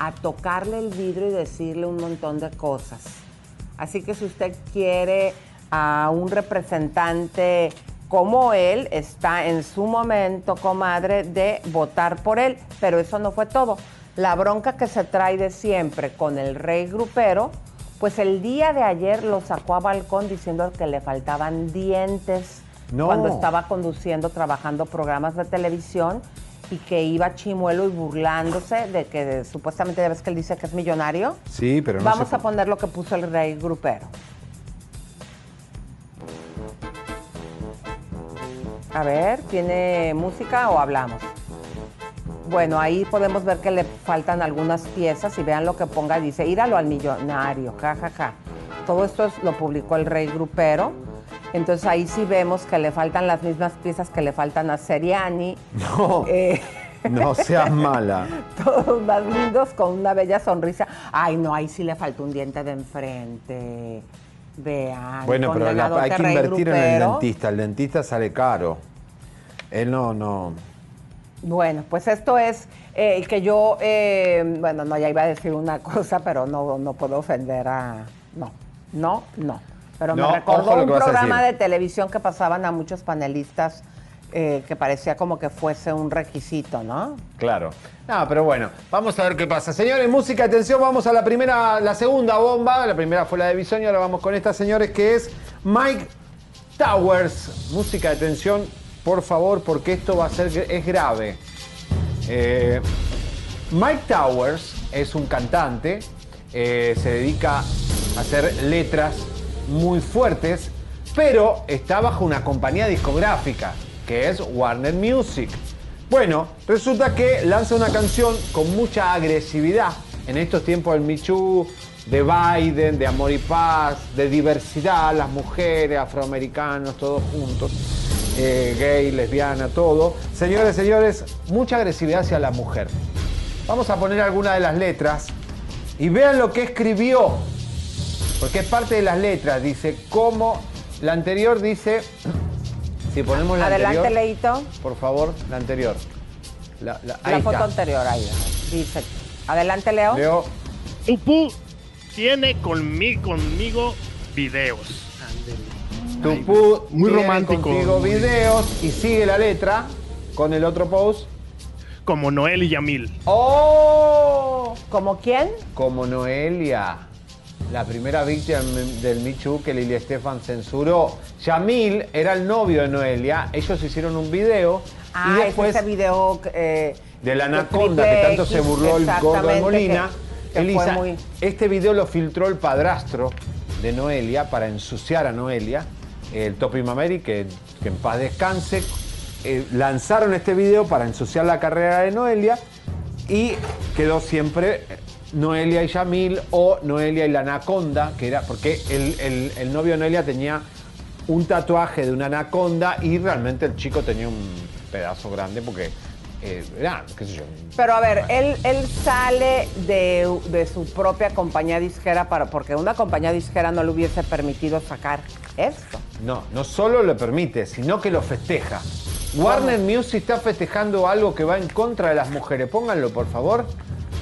a tocarle el vidrio y decirle un montón de cosas. Así que si usted quiere a un representante como él, está en su momento, comadre, de votar por él. Pero eso no fue todo. La bronca que se trae de siempre con el rey grupero, pues el día de ayer lo sacó a balcón diciendo que le faltaban dientes No. cuando estaba conduciendo, trabajando programas de televisión y que iba chimuelo y burlándose de que supuestamente ya ves que él dice que es millonario. Sí, pero no Vamos a poner lo que puso el rey grupero. A ver, ¿tiene música o hablamos? Bueno, ahí podemos ver que le faltan algunas piezas y vean lo que ponga, dice, íralo al millonario, ja, ja, ja. Todo esto es- lo publicó el rey grupero. Entonces ahí sí vemos que le faltan las mismas piezas que le faltan a Seriani. No, Eh, no seas mala. todos más lindos con una bella sonrisa. Ay, no, ahí sí le falta un diente de enfrente. Vean. Bueno, pero la- hay que invertir en el dentista. El dentista sale caro. Él no, no. Bueno, pues esto es eh, el que yo, eh, bueno, no, ya iba a decir una cosa, pero no, no puedo ofender a... No, no, no. Pero No, me recordó un programa de televisión que pasaban a muchos panelistas eh, que parecía como que fuese un requisito, ¿no? Claro. No, pero bueno, vamos a ver qué pasa. Señores, música, atención, vamos a la primera, la segunda bomba. La primera fue la de Bisoño, ahora vamos con esta, señores, que es Mike Towers. Música atención, por favor, porque esto va a ser, es grave. Eh, Mike Towers es un cantante, eh, se dedica a hacer letras muy fuertes, pero está bajo una compañía discográfica, que es Warner Music. Bueno, resulta que lanza una canción con mucha agresividad en estos tiempos del Michu, de Biden, de amor y paz, de diversidad, las mujeres, afroamericanos, todos juntos, eh, gay, lesbiana, todo. Señores, señores, mucha agresividad hacia la mujer. Vamos a poner alguna de las letras y vean lo que escribió, porque es parte de las letras. Dice, como la anterior dice, si ponemos la Adelante, anterior, Leito. por favor, la anterior. La, la- La ahí foto está. anterior, ahí. Dice. Adelante, Leo. Leo, Tupú tiene conmigo, conmigo videos. Tupú muy tiene romántico. contigo muy- videos y sigue la letra con el otro post. Como Noel y Yamil. ¡Oh! ¿Como quién? Como Noelia, la primera víctima del Michu que Lili Estefan censuró. Yamil era el novio de Noelia, ellos hicieron un video Ah, y después es ese video eh, de la anaconda que tanto X, se burló el gordo de Molina. que- que Elisa, muy- este video lo filtró el padrastro de Noelia para ensuciar a Noelia, el Topi Mameri, que, que en paz descanse. eh, lanzaron este video para ensuciar la carrera de Noelia y quedó siempre Noelia y Yamil o Noelia y la anaconda, que era porque el, el- el novio de Noelia tenía un tatuaje de una anaconda y realmente el chico tenía un pedazo grande porque eh, era, qué sé yo, Pero a ver, él, él sale de, de su propia compañía disquera para, porque una compañía disquera no le hubiese permitido sacar esto. No, no solo lo permite, sino que lo festeja. Warner Music está festejando algo que va en contra de las mujeres. Pónganlo, por favor.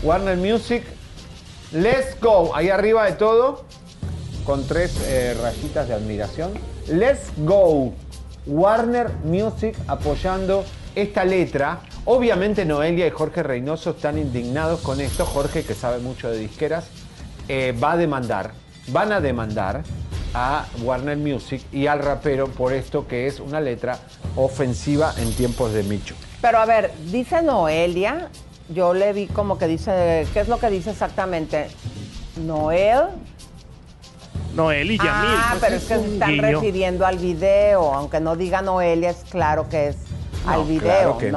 Warner Music, let's go. Ahí arriba de todo, con tres eh, rayitas de admiración. Let's go. Warner Music apoyando esta letra. Obviamente Noelia y Jorge Reynoso están indignados con esto. Jorge, que sabe mucho de disqueras, eh, va a demandar, van a demandar a Warner Music y al rapero por esto que es una letra ofensiva en tiempos de Micho. Pero a ver, dice Noelia, yo le vi como que dice, ¿qué es lo que dice exactamente? Noel. Noel y Yamil. Ah, pues pero es es que se están guiño. refiriendo al video, aunque no diga Noelia, es claro que es al video. ¿no?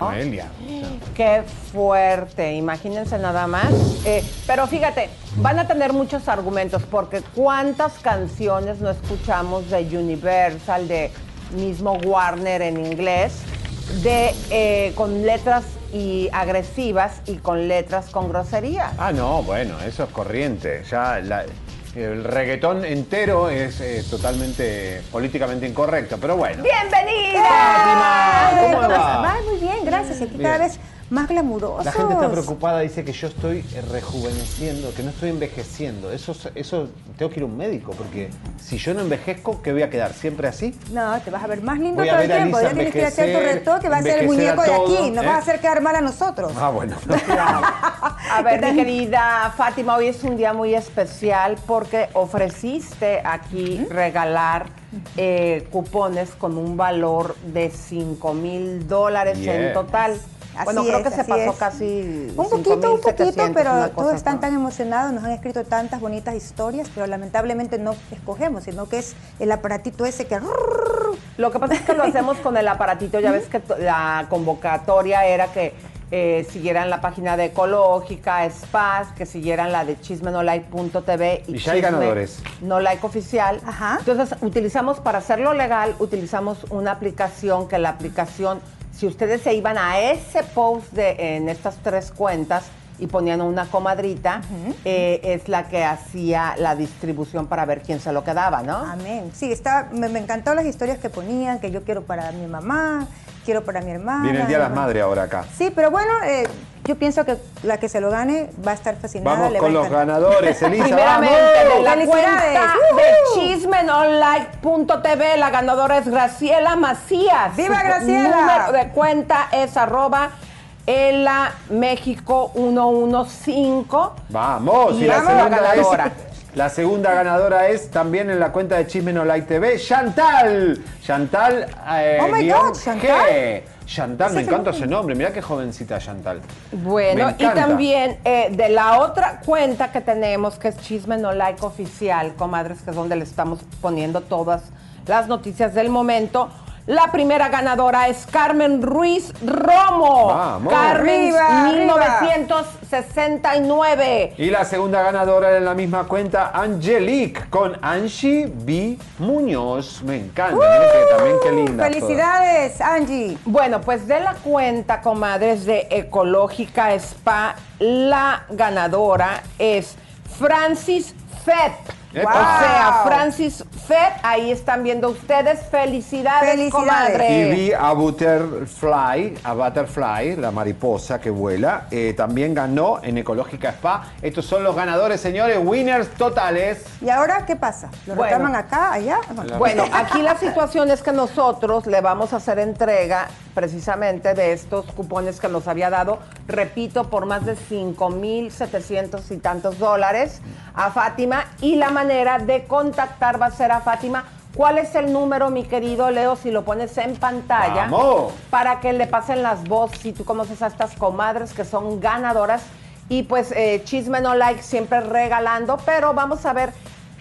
Noelia. Qué fuerte, imagínense nada más. Eh, pero fíjate, van a tener muchos argumentos, porque cuántas canciones no escuchamos de Universal, de mismo Warner en inglés, de eh, con letras y agresivas y con letras con grosería. Ah, no, bueno, eso es corriente. Ya la- el reggaetón entero es eh, totalmente políticamente incorrecto, pero bueno. ¡Bienvenida! Fátima, ¿cómo ¿Cómo va? Va muy bien, gracias. Aquí Bien. cada vez más glamurosos. La gente está preocupada, dice que yo estoy eh, rejuveneciendo, que no estoy envejeciendo. Eso, es- eso tengo que ir a un médico, porque si yo no envejezco, ¿qué voy a quedar? ¿Siempre así? No, te vas a ver más lindo Voy todo el tiempo. Ya tienes que hacer tu retoque, va a ser el muñeco de aquí. Nos ¿eh? vas a hacer quedar mal a nosotros. Ah, bueno. A ver, mi querida Fátima, hoy es un día muy especial porque ofreciste aquí regalar eh, cupones con un valor de 5 mil dólares en total. Así bueno, creo es, que se pasó es. casi Un poquito, un 5,700, poquito, pero todos están tan emocionados, nos han escrito tantas bonitas historias, pero lamentablemente no escogemos, sino que es el aparatito ese que... Lo que pasa es que lo hacemos con el aparatito, ya ves que la convocatoria era que eh, siguieran la página de Ecológica, Spaz, que siguieran la de chismenolike.tv y, Y ya hay ganadores. No Like Oficial. Entonces, utilizamos para hacerlo legal, utilizamos una aplicación que la aplicación, si ustedes se iban a ese post de, en estas tres cuentas y ponían una comadrita, eh, es la que hacía la distribución para ver quién se lo quedaba, ¿no? Amén. Sí, está, me, me encantó las historias que ponían, que yo quiero para mi mamá, quiero para mi hermana. Viene el Día de las Madres ahora acá. Sí, pero bueno, eh, yo pienso que la que se lo gane va a estar fascinada. Vamos le va con a los ganadores, Elisa. Primeramente, de la cuenta de chismenonline.tv, la ganadora es Graciela Macías. ¡Viva Graciela! número de cuenta es arroba Ela México 115. Vamos, Y y la segunda ganadora. es la segunda ganadora es también en la cuenta de Chisme No Like TV, Chantal. Chantal eh, Oh my God, Chantal. G. Chantal, me encanta ese nombre. Mirá qué jovencita Chantal. Bueno, y también eh, de la otra cuenta que tenemos, que es Chisme No Like Oficial, comadres, que es donde le estamos poniendo todas las noticias del momento. La primera ganadora es Carmen Ruiz Romo. Vamos. Carmen Arriba, arriba. 1969. Y la segunda ganadora en la misma cuenta, Angelique, con Angie B. Muñoz. Me encanta, miren que también qué linda. Felicidades, Angie. Bueno, pues de la cuenta, comadres, de Ecológica Spa, la ganadora es Francis Fett. O sea, Francis Fett, ahí están viendo ustedes. Felicidades, Felicidades. comadre. Y vi a Butterfly, a Butterfly, la mariposa que vuela. eh, también ganó en Ecológica Spa. Estos son los ganadores, señores, winners totales. ¿Y ahora qué pasa? ¿Lo Bueno. reclaman acá, allá? Bueno, aquí la situación es que nosotros le vamos a hacer entrega precisamente de estos cupones que nos había dado, repito, por más de 5,700 y tantos dólares a Fátima. Y la manera de contactar va a ser a Fátima. ¿Cuál es el número, mi querido Leo, si lo pones en pantalla? ¡Vamos! Para que le pasen las voces y tú conoces a estas comadres que son ganadoras. Y pues eh, Chisme No Like siempre regalando, pero vamos a ver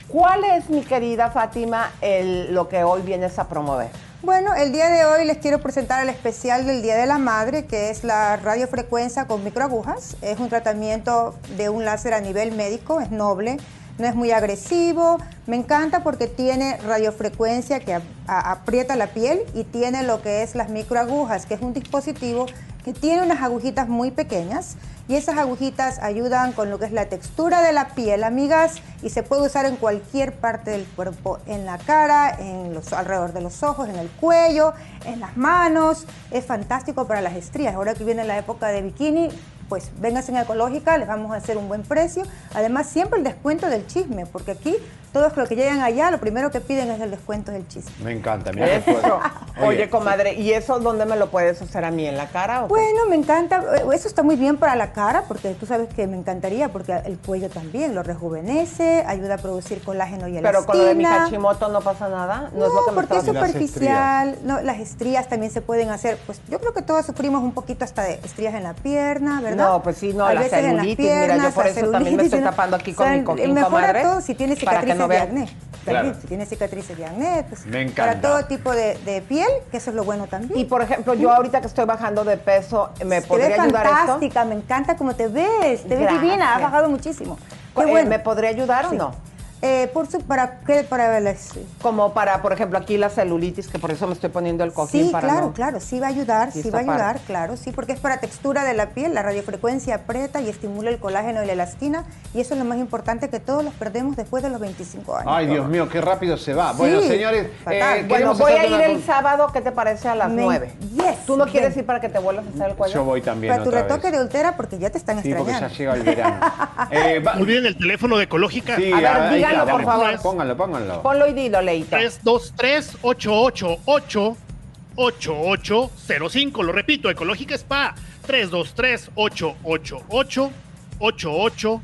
cuál es, mi querida Fátima, el, lo que hoy vienes a promover. Bueno, el día de hoy les quiero presentar el especial del Día de la Madre, que es la radiofrecuencia con microagujas. Es un tratamiento de un láser a nivel médico, es noble, no es muy agresivo. Me encanta porque tiene radiofrecuencia que aprieta la piel y tiene lo que es las microagujas, que es un dispositivo que tiene unas agujitas muy pequeñas y esas agujitas ayudan con lo que es la textura de la piel, amigas, y se puede usar en cualquier parte del cuerpo, en la cara, en los alrededor de los ojos, en el cuello, en las manos. Es fantástico para las estrías. Ahora que viene la época de bikini, pues vénganse en Ecológica, les vamos a hacer un buen precio. Además, siempre el descuento del chisme, porque aquí todos los que llegan allá, lo primero que piden es el descuento del chisme. Me encanta, mira Eso. Oye, comadre, ¿y eso dónde me lo puedes hacer a mí? ¿En la cara o qué? Bueno, me encanta. eh, Eso está muy bien para la cara, porque tú sabes que me encantaría, porque el cuello también lo rejuvenece, ayuda a producir colágeno y elastina. Pero con lo de mi Hashimoto no pasa nada. No, es lo que me porque es superficial. No, las estrías también se pueden hacer. Pues yo creo que todos sufrimos un poquito hasta de estrías en la pierna, ¿verdad? No, pues sí, no, A la veces en las celulitis, mira, yo piernas, por eso también me celulitis, estoy ¿no? tapando aquí con O sea, mi comadre, todo si tienes para no de acné. Claro. Si tienes cicatrices de acné, pues Me encanta. para todo tipo de, de piel, que eso es lo bueno también. Y por ejemplo, yo ahorita que estoy bajando de peso, ¿me te podría ves ayudar esto? fantástica, me encanta cómo te ves, te ves divina, has bajado muchísimo. Qué Eh, bueno. ¿Me podría ayudar Sí. o no? Eh, por su, ¿Para qué? Para las... Como para, por ejemplo, aquí la celulitis, que por eso me estoy poniendo el cojín Sí, para claro, no- claro, sí va a ayudar, Sí, sí va a ayudar, parte. claro, sí, porque es para textura de la piel, la radiofrecuencia aprieta y estimula el colágeno y la elastina, y eso es lo más importante que todos los perdemos después de los 25 años. Ay, Dios mío, qué rápido se va. Bueno, Sí, señores, eh, Bueno, voy a ir una el sábado, ¿qué te parece? A las Me- 9. Yes, ¿Tú no bien. quieres ir para que te vuelvas a hacer el cuello? Yo voy también Para tu retoque vez. de ultera porque ya te están Sí, porque ya extrañando. llega el verano. Eh, va- el teléfono de Ecológica. sí, A ver, está, por favor. Pónganlo, pónganlo. Ponlo y dilo, Leito. 323-888-8805. Lo repito, Ecológica Spa. 323-888-8805.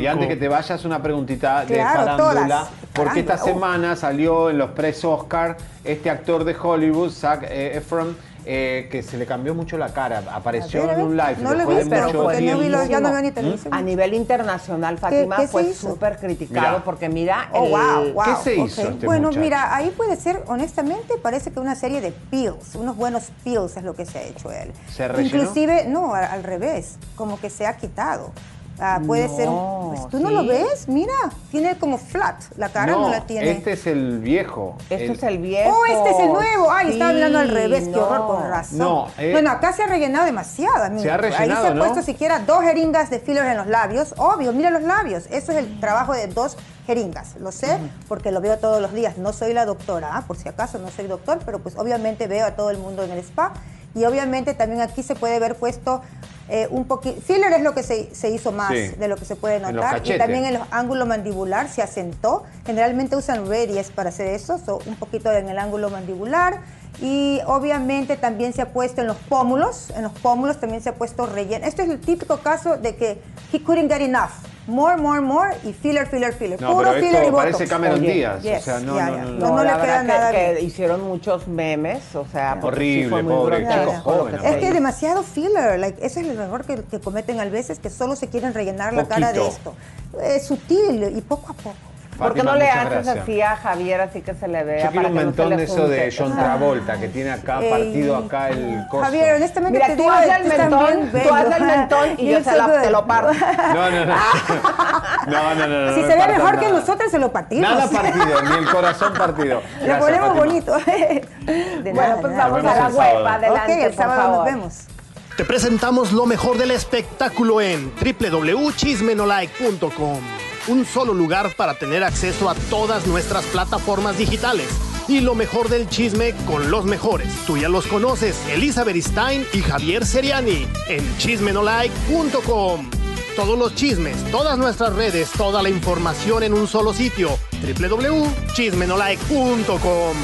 Y antes que te vayas, una preguntita de Claro, farándula. todas. Porque esta uh. semana salió en los press Oscar este actor de Hollywood, Zac Efron, eh, que se le cambió mucho la cara. Apareció ver, en un live No lo visto, mucho porque no vi los- ya no veo ni televisión. A nivel internacional, Fátima, qué fue súper criticado Mira. porque mira, Oh, el- wow, wow. ¿Qué se hizo este Bueno, muchacho? mira, ahí puede ser, honestamente, parece que una serie de pills, unos buenos pills es lo que se ha hecho él. ¿Se rellenó? Inclusive, no, al, al revés, como que se ha quitado. Ah, puede No, ser un... pues, ¿Tú no lo ves? Mira, tiene como flat, la cara no, la tiene. este es el viejo. Este El- es el viejo. Oh, este es el nuevo. Ay, estaba Sí, mirando al revés. Qué horror, con razón. No, eh. bueno, acá se ha rellenado demasiado, amigo. Se ha rellenado, Ahí se ha ¿no? puesto siquiera dos jeringas de filler en los labios. Obvio, mira los labios. Eso es el trabajo de dos jeringas. Lo sé porque lo veo todos los días. No soy la doctora, ¿ah? por si acaso no soy doctor, pero pues obviamente veo a todo el mundo en el spa. Y obviamente también aquí se puede ver puesto eh, un poquito... Filler es lo que se, se hizo más Sí. de lo que se puede notar. Y también en los ángulo mandibular se asentó. Generalmente usan radies para hacer eso, so, un poquito en el ángulo mandibular. Y obviamente también se ha puesto en los pómulos, en los pómulos también se ha puesto relleno. Este es el típico caso de que he couldn't get enough. More, more, more y filler, filler, filler. No, Puro pero filler y esto parece botox. Cameron Oye, Díaz. yes, o sea, no, no, no, No, no. no le la queda nada que, que hicieron muchos memes, o sea, sí Horrible, pobre se Es que demasiado filler, like, ese es el error que, que cometen a veces, que solo se quieren rellenar la cara de esto. Es sutil y poco a poco. ¿Por qué Fátima, no le haces gracias. así a Javier así que se le vea? Yo quiero un no montón de eso de? John. Travolta, que tiene acá Ey. partido acá el coso. Javier, honestamente Mira, te tú digo, hazle el estás mentón, tú el mentón y yo You're se la- te lo parto. No, no, no. No, no, no. no Si se ve mejor que nosotros, se lo partimos. Nada partido, ni el corazón partido. Le Gracias, ponemos Fátima. bonito. De Bueno, nada, pues nada. vamos a la web, adelante, Ok, el por sábado favor. nos vemos. Te presentamos lo mejor del espectáculo en www.chismenolike.com. un solo lugar para tener acceso a todas nuestras plataformas digitales. Y lo mejor del chisme con los mejores. Tú ya los conoces, Elizabeth Stein y Javier Seriani, en chismenolike.com. Todos los chismes, todas nuestras redes, toda la información en un solo sitio, www.chismenolike.com.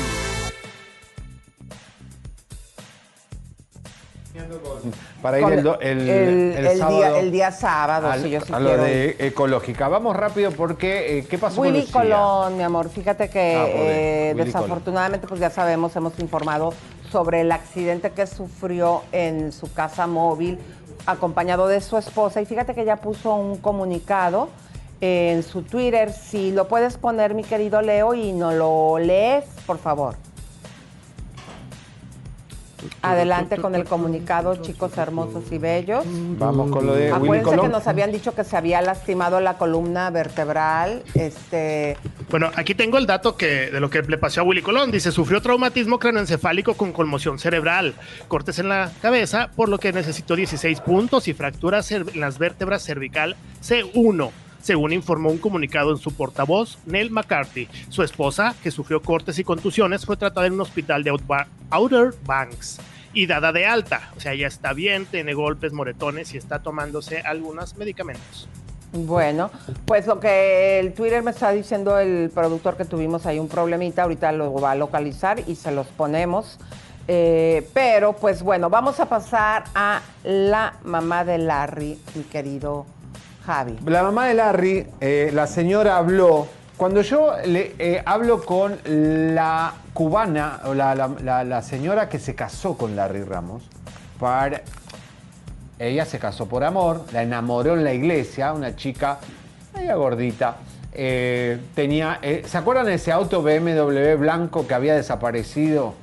Para ir el, do- el- el- el el sábado día- el día sábado, al- sí, yo sí a lo de ecológica. Vamos rápido porque eh, ¿qué pasó con Willy Lucía? Colón, mi amor, fíjate que Ah, eh, desafortunadamente, pues ya sabemos, hemos informado sobre el accidente que sufrió en su casa móvil, acompañado de su esposa. Y fíjate que ella puso un comunicado en su Twitter. Si lo puedes poner, mi querido Leo, y no lo lees, por favor. Adelante con el comunicado, chicos hermosos y bellos. Vamos con lo de Willy Acuérdense que Colón. nos habían dicho que se había lastimado la columna vertebral. Este, Bueno, aquí tengo el dato que, de lo que le pasó a Willy Colón. Dice, sufrió traumatismo craneoencefálico con conmoción cerebral, cortes en la cabeza, por lo que necesitó 16 puntos y fracturas en las vértebras cervical C1, según informó un comunicado en su portavoz, Neil McCarthy. Su esposa, que sufrió cortes y contusiones, fue tratada en un hospital de Outer Banks y dada de alta. O sea, ella está bien, tiene golpes, moretones y está tomándose algunos medicamentos. Bueno, pues lo que el Twitter me está diciendo el productor que tuvimos ahí un problemita, ahorita lo va a localizar y se los ponemos. Eh, pero pues bueno, vamos a pasar a la mamá de Larry, mi querido Javi. La mamá de Larry, eh, la señora habló. Cuando yo le eh, hablo con la cubana, o la, la- señora que se casó con Larry Ramos, para, ella se casó por amor, la enamoró en la iglesia, una chica media gordita. eh, tenía, ¿Se acuerdan de ese auto BMW blanco que había desaparecido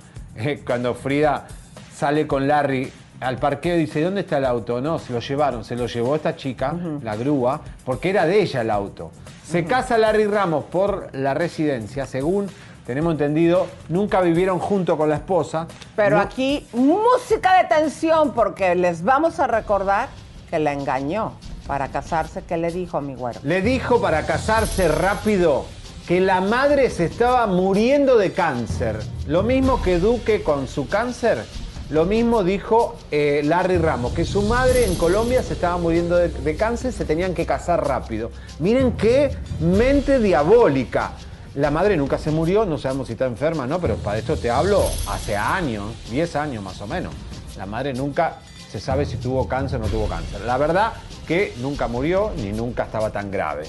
cuando Frida sale con Larry al parqueo y dice, ¿dónde está el auto? No, se lo llevaron, se lo llevó esta chica, la grúa, porque era de ella el auto. Se casa Larry Ramos por la residencia, según tenemos entendido, nunca vivieron junto con la esposa. Pero No- aquí música de tensión porque les vamos a recordar que la engañó para casarse. ¿Qué le dijo mi güero? Le dijo para casarse rápido que la madre se estaba muriendo de cáncer. Lo mismo que Duque con su cáncer, lo mismo dijo eh, Larry Ramos, que su madre en Colombia se estaba muriendo de, de cáncer, se tenían que casar rápido. Miren qué mente diabólica. La madre nunca se murió, no sabemos si está enferma, ¿no? Pero para esto te hablo hace años, 10 años más o menos. La madre nunca se sabe si tuvo cáncer o no tuvo cáncer. La verdad que nunca murió ni nunca estaba tan grave.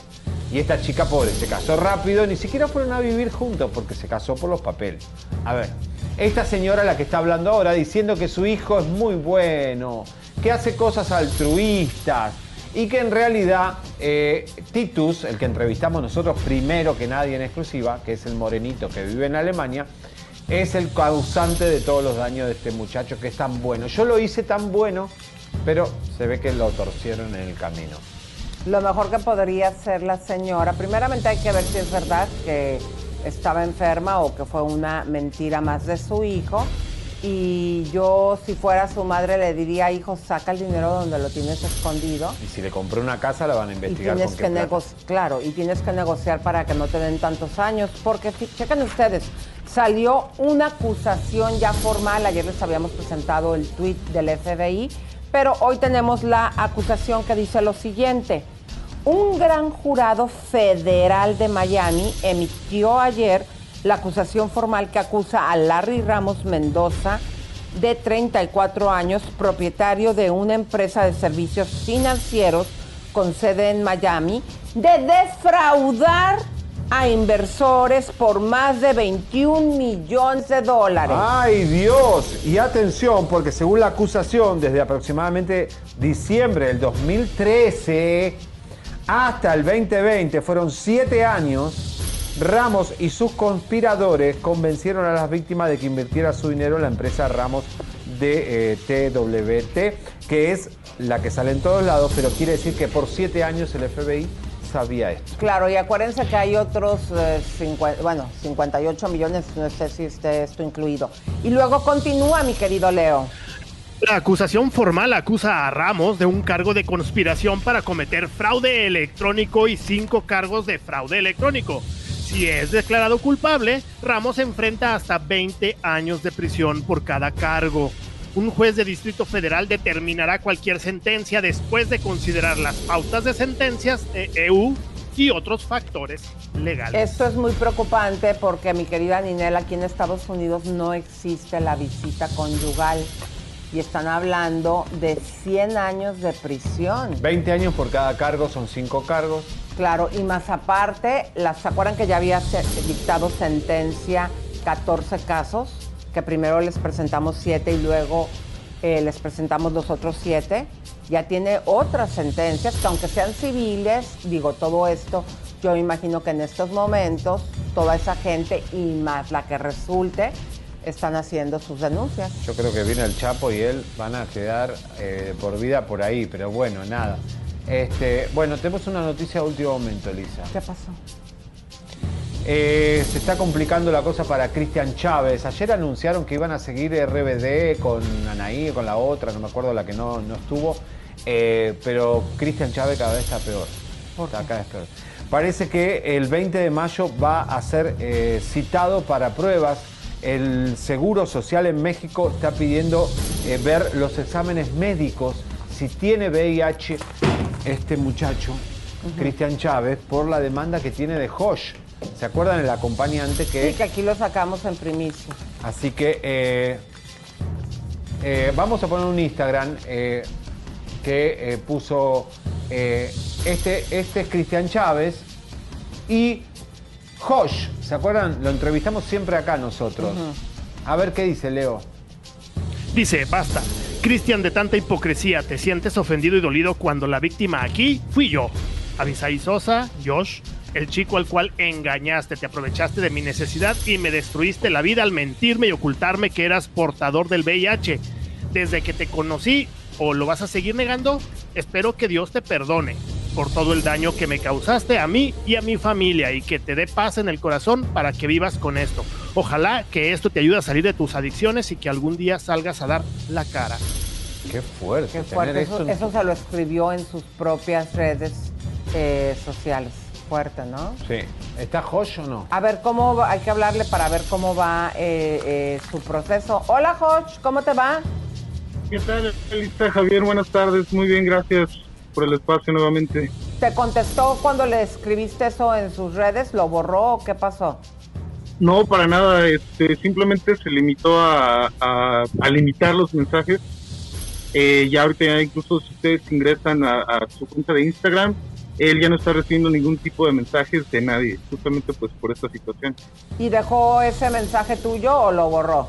Y esta chica pobre se casó rápido, ni siquiera fueron a vivir juntos porque se casó por los papeles. A ver, esta señora la que está hablando ahora diciendo que su hijo es muy bueno, que hace cosas altruistas y que en realidad eh, Titus, el que entrevistamos nosotros primero que nadie en exclusiva, que es el morenito que vive en Alemania, es el causante de todos los daños de este muchacho que es tan bueno. Yo lo hice tan bueno, pero se ve que lo torcieron en el camino. Lo mejor que podría hacer la señora, primeramente hay que ver si es verdad que estaba enferma o que fue una mentira más de su hijo. Y yo, si fuera su madre, le diría, hijo, saca el dinero donde lo tienes escondido. Y si le compré una casa, la van a Y investigar tienes con qué que negociar, claro, y tienes que negociar para que no te den tantos años, porque chequen ustedes, salió una acusación ya formal, ayer les habíamos presentado el tuit del FBI, pero hoy tenemos la acusación que dice lo siguiente. Un gran jurado federal de Miami emitió ayer la acusación formal que acusa a Larry Ramos Mendoza, de 34 años, propietario de una empresa de servicios financieros con sede en Miami, de defraudar a inversores por más de 21 millones de dólares. ¡Ay, Dios! Y atención, porque según la acusación, desde aproximadamente diciembre del 2013 hasta el 2020, fueron siete años, Ramos y sus conspiradores convencieron a las víctimas de que invirtiera su dinero en la empresa Ramos de eh, TWT, que es la que sale en todos lados, pero quiere decir que por siete años el FBI sabía esto. Claro, y acuérdense que hay otros, eh, bueno, 58 millones, no sé si esté esto incluido. Y luego continúa, mi querido Leo. La acusación formal acusa a Ramos de un cargo de conspiración para cometer fraude electrónico y cinco cargos de fraude electrónico. Si es declarado culpable, Ramos enfrenta hasta 20 años de prisión por cada cargo. Un juez de Distrito Federal determinará cualquier sentencia después de considerar las pautas de sentencias de EU y otros factores legales. Esto es muy preocupante porque, mi querida Ninel, aquí en Estados Unidos no existe la visita conyugal y están hablando de 100 años de prisión. 20 años por cada cargo, son 5 cargos. Claro, y más aparte, las, ¿se acuerdan que ya había dictado sentencia 14 casos? Que primero les presentamos 7 y luego eh, les presentamos los otros 7. Ya tiene otras sentencias que aunque sean civiles, digo, todo esto, yo me imagino que en estos momentos toda esa gente y más la que resulte están haciendo sus denuncias. Yo creo que viene el Chapo y él van a quedar eh, por vida por ahí, pero bueno, nada. Este, bueno, tenemos una noticia de último momento, Elisa. ¿Qué pasó? Eh, se está complicando la cosa para Cristian Chávez. Ayer anunciaron que iban a seguir RBD con Anaí, con la otra, no me acuerdo la que no, no estuvo. Eh, pero Cristian Chávez cada vez está peor. Está cada vez peor. Parece que el 20 de mayo va a ser eh, citado para pruebas. El Seguro Social en México está pidiendo ver los exámenes médicos si tiene VIH este muchacho, Cristian Chávez, por la demanda que tiene de Josh. ¿Se acuerdan el acompañante que Sí, que aquí lo sacamos en primicia. Así que eh, eh, vamos a poner un Instagram eh, que eh, puso eh, este, este es Cristian Chávez y Josh, ¿se acuerdan? Lo entrevistamos siempre acá nosotros. A ver qué dice Leo. Dice, basta. Cristian, de tanta hipocresía, ¿te sientes ofendido y dolido cuando la víctima aquí fui yo? Avisaí Sosa, Josh, el chico al cual engañaste, te aprovechaste de mi necesidad y me destruiste la vida al mentirme y ocultarme que eras portador del VIH. Desde que te conocí, ¿o lo vas a seguir negando? Espero que Dios te perdone por todo el daño que me causaste a mí y a mi familia y que te dé paz en el corazón para que vivas con esto. Ojalá que esto te ayude a salir de tus adicciones y que algún día salgas a dar la cara. Qué fuerte. Qué fuerte. Eso, eso se lo escribió en sus propias redes eh, sociales. Fuerte, ¿no? Sí. ¿Está Josh o no? A ver, ¿cómo va? hay que hablarle para ver cómo va eh, eh, su proceso? Hola, Josh, ¿cómo te va? ¿Qué tal, Elisa Javier? Buenas tardes. Muy bien, gracias por el espacio nuevamente. ¿Te contestó cuando le escribiste eso en sus redes? ¿Lo borró o qué pasó? No, para nada. Este, simplemente se limitó a, a- a limitar los mensajes. Eh, ya ahorita ya incluso si ustedes ingresan a, a su cuenta de Instagram, él ya no está recibiendo ningún tipo de mensajes de nadie, justamente pues por esta situación. ¿Y dejó ese mensaje tuyo o lo borró?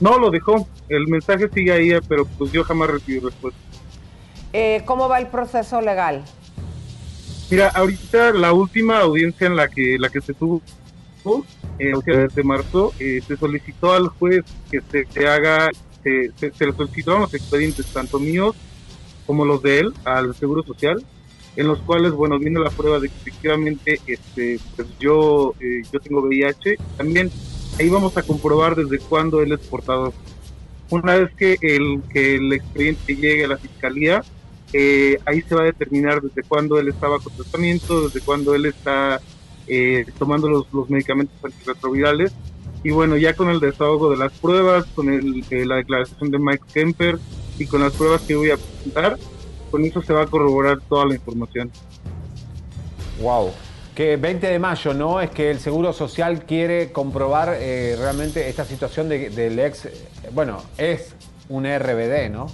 No, lo dejó. El mensaje sigue ahí, pero pues yo jamás recibí respuesta. Eh, ¿Cómo va el proceso legal? Mira, ahorita la última audiencia en la que la que se tuvo eh, de marzo eh, se solicitó al juez que se, se haga se, se, se le solicitaron los expedientes tanto míos como los de él al seguro social en los cuales bueno viene la prueba de que efectivamente este pues yo eh, yo tengo VIH también ahí vamos a comprobar desde cuándo él es portador una vez que el que el expediente llegue a la fiscalía eh, ahí se va a determinar desde cuándo él estaba con tratamiento, desde cuándo él está eh, tomando los, los medicamentos antirretrovirales. Y bueno, ya con el desahogo de las pruebas, con el, eh, la declaración de Mike Kemper y con las pruebas que voy a presentar, con eso se va a corroborar toda la información. Wow. Que 20 de mayo, ¿no? Es que el Seguro Social quiere comprobar eh, realmente esta situación de- del ex, bueno, es un RBD, ¿no?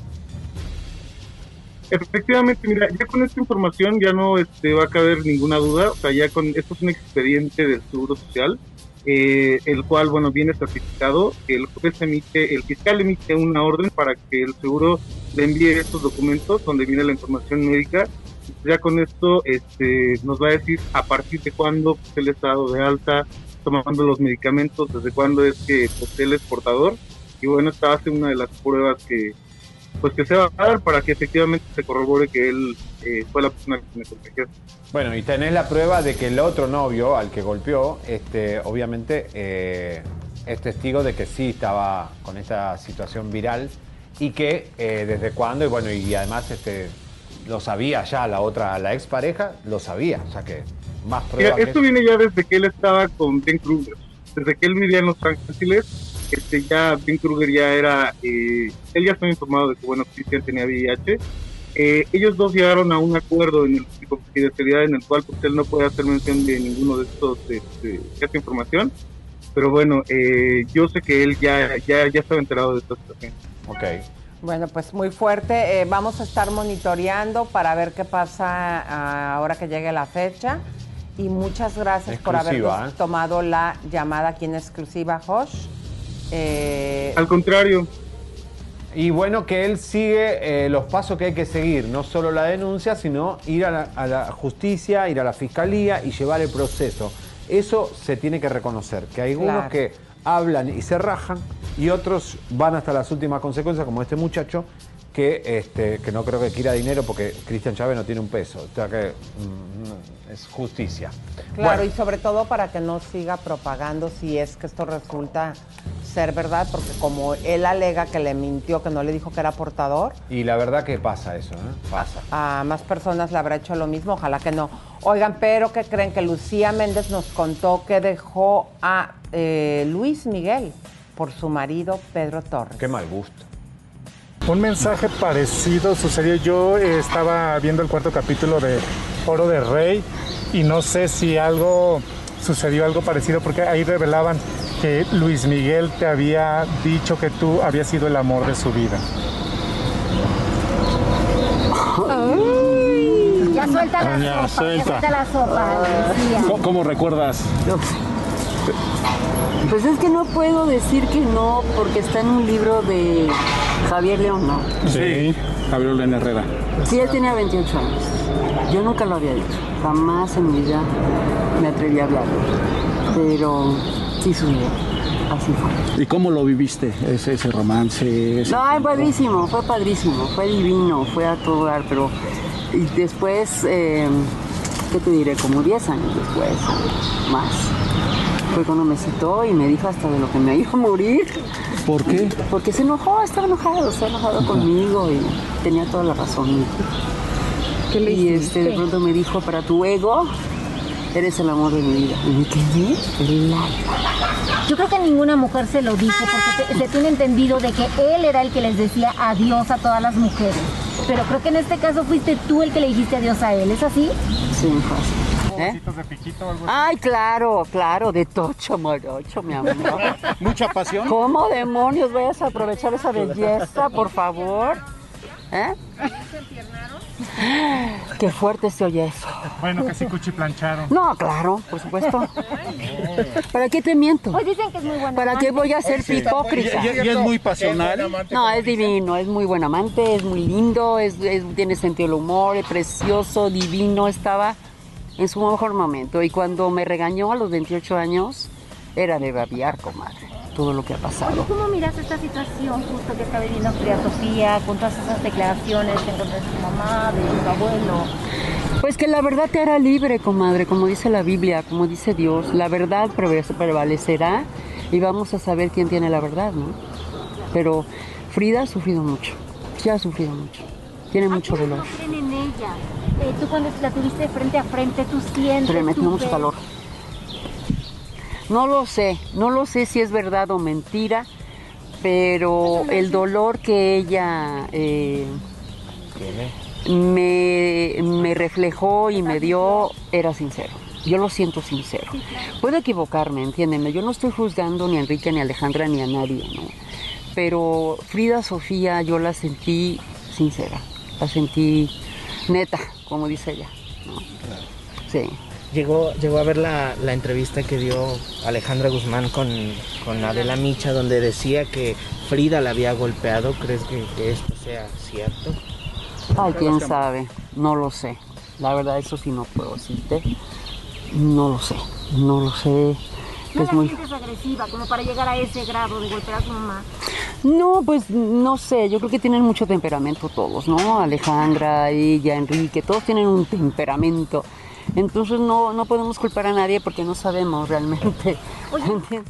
Efectivamente, mira, ya con esta información ya no este, va a caber ninguna duda, o sea, ya con esto es un expediente del Seguro Social, eh, el cual, bueno, viene certificado, el juez emite, el fiscal emite una orden para que el seguro le envíe estos documentos donde viene la información médica, ya con esto este, nos va a decir a partir de cuándo pues, él está de alta, tomando los medicamentos, desde cuándo es que pues, él es portador, y bueno, esta va a ser una de las pruebas que pues que se va a dar para que efectivamente se corrobore que él eh, fue la persona que me contagió. Bueno, y tenés la prueba de que el otro novio al que golpeó, este, obviamente, eh, es testigo de que sí estaba con esta situación viral y que eh, desde cuándo, y bueno, y además este, lo sabía ya la otra, la expareja, lo sabía, o sea que más Mira, pruebas. que esto viene ya desde que él estaba con Ben Kruger. Desde que él vivía en Los Ángeles, este, ya Ben Kruger ya era, eh, él ya estaba informado de que, bueno, Christian tenía VIH. Eh, ellos dos llegaron a un acuerdo en el, de confidencialidad en el cual pues, él no puede hacer mención de ninguno de estos, este, esta información. Pero bueno, eh, yo sé que él ya, ya, ya estaba enterado de esta situación. Ok. Bueno, pues muy fuerte. Eh, vamos a estar monitoreando para ver qué pasa ah, ahora que llegue la fecha. Y muchas gracias por Exclusiva, habernos ¿eh? tomado la llamada aquí en exclusiva, Josh. Eh, Al contrario. Y bueno, que él sigue eh, los pasos que hay que seguir, no solo la denuncia, sino ir a la, a la justicia, ir a la fiscalía y llevar el proceso. Eso se tiene que reconocer, que hay algunos Claro. que hablan y se rajan y otros van hasta las últimas consecuencias, como este muchacho, que, este, que no creo que quiera dinero porque Cristian Chávez no tiene un peso. O sea que mm, es justicia. Claro, Bueno. y sobre todo para que no siga propagando si es que esto resulta ser verdad, porque como él alega que le mintió, que no le dijo que era portador, Y la verdad que pasa eso, ¿eh? Pasa. a más personas le habrá hecho lo mismo, ojalá que no. Oigan, pero que creen que Lucía Méndez nos contó que dejó a eh, Luis Miguel por su marido Pedro Torres. Qué mal gusto. Un mensaje parecido sucedió. Yo eh, estaba viendo el cuarto capítulo de Oro de Rey y no sé si algo sucedió algo parecido porque ahí revelaban que Luis Miguel te había dicho que tú habías sido el amor de su vida. Ya suelta la Ya, sopa, suelta. ya suelta la sopa, Lucía. ¿Cómo, cómo recuerdas? Pues es que no puedo decir que no porque está en un libro de Javier León, ¿no? Sí, Gabriel Lena Herrera. Sí, él tenía 28 años. Yo nunca lo había dicho. Jamás en mi vida me atreví a hablar. Pero sí sucedió. Así fue. ¿Y cómo lo viviste? Ese, ese romance. ese- No, es padrísimo, fue padrísimo, fue divino, fue a todo dar, pero y después, eh, ¿qué te diré? Como 10 años después, más. Fue cuando me citó y me dijo hasta de lo que me iba a morir. ¿Por qué? Porque se enojó, estaba enojado, estaba enojado conmigo y tenía toda la razón. ¿Qué le y este, de pronto me dijo, para tu ego, eres el amor de mi vida. Y me quedé helada. Yo creo que ninguna mujer se lo dijo porque se, se tiene entendido de que él era el que les decía adiós a todas las mujeres. Pero creo que en este caso fuiste tú el que le dijiste adiós a él, ¿es así? Sí, fácil. ¿Eh? Ay, claro, claro, de tocho morocho, mi amor. ¿Mucha pasión? ¿Cómo demonios vayas a aprovechar esa belleza, por favor? ¿Eh? Qué fuerte se oye eso. Bueno, que sí cuchiplancharon. No, claro, por supuesto. ¿Para qué te miento? Pues dicen que es muy buena. ¿Para qué voy a ser Sí. hipócrita? ¿Y- y- y es muy pasional? No, es divino, es muy buen amante, es muy lindo, es, es- tiene sentido del humor, es precioso, divino, estaba en su mejor momento. Y cuando me regañó a los 28 años, era de babiar, comadre, todo lo que ha Oye, pasado. ¿cómo miras esta situación justo que está viviendo Frida Sofía con todas esas declaraciones en contra de su mamá, de su abuelo? Pues que la verdad te hará libre, comadre, como dice la Biblia, como dice Dios. La verdad prevalecerá y vamos a saber quién tiene la verdad, ¿no? Pero Frida ha sufrido mucho, sí ha sufrido mucho, tiene mucho dolor. No creen en ella. Eh, tú cuando la tuviste frente a frente, tú sientes. Pero me mucho calor. No lo sé, no lo sé si es verdad o mentira, pero el dolor que ella eh, me, me reflejó y me dio era sincero. Yo lo siento sincero. Puedo equivocarme, entiéndeme. Yo no estoy juzgando ni a Enrique, ni a Alejandra, ni a nadie, ¿no? Pero Frida Sofía yo la sentí sincera, la sentí neta, como dice ella. ¿no? Sí. Llegó, llegó a ver la, la entrevista que dio Alejandra Guzmán con, con Adela Micha, donde decía que Frida la había golpeado. ¿Crees que, que esto sea cierto? Ay, quién sabe, no lo sé. La verdad, eso sí no puedo decirte. No lo sé, no lo sé. No Es la muy... agresiva, como para llegar a ese grado de golpear a su mamá. No, pues no sé, yo creo que tienen mucho temperamento todos, ¿no? Alejandra, ella, Enrique, todos tienen un temperamento. Entonces no, no podemos culpar a nadie porque no sabemos realmente.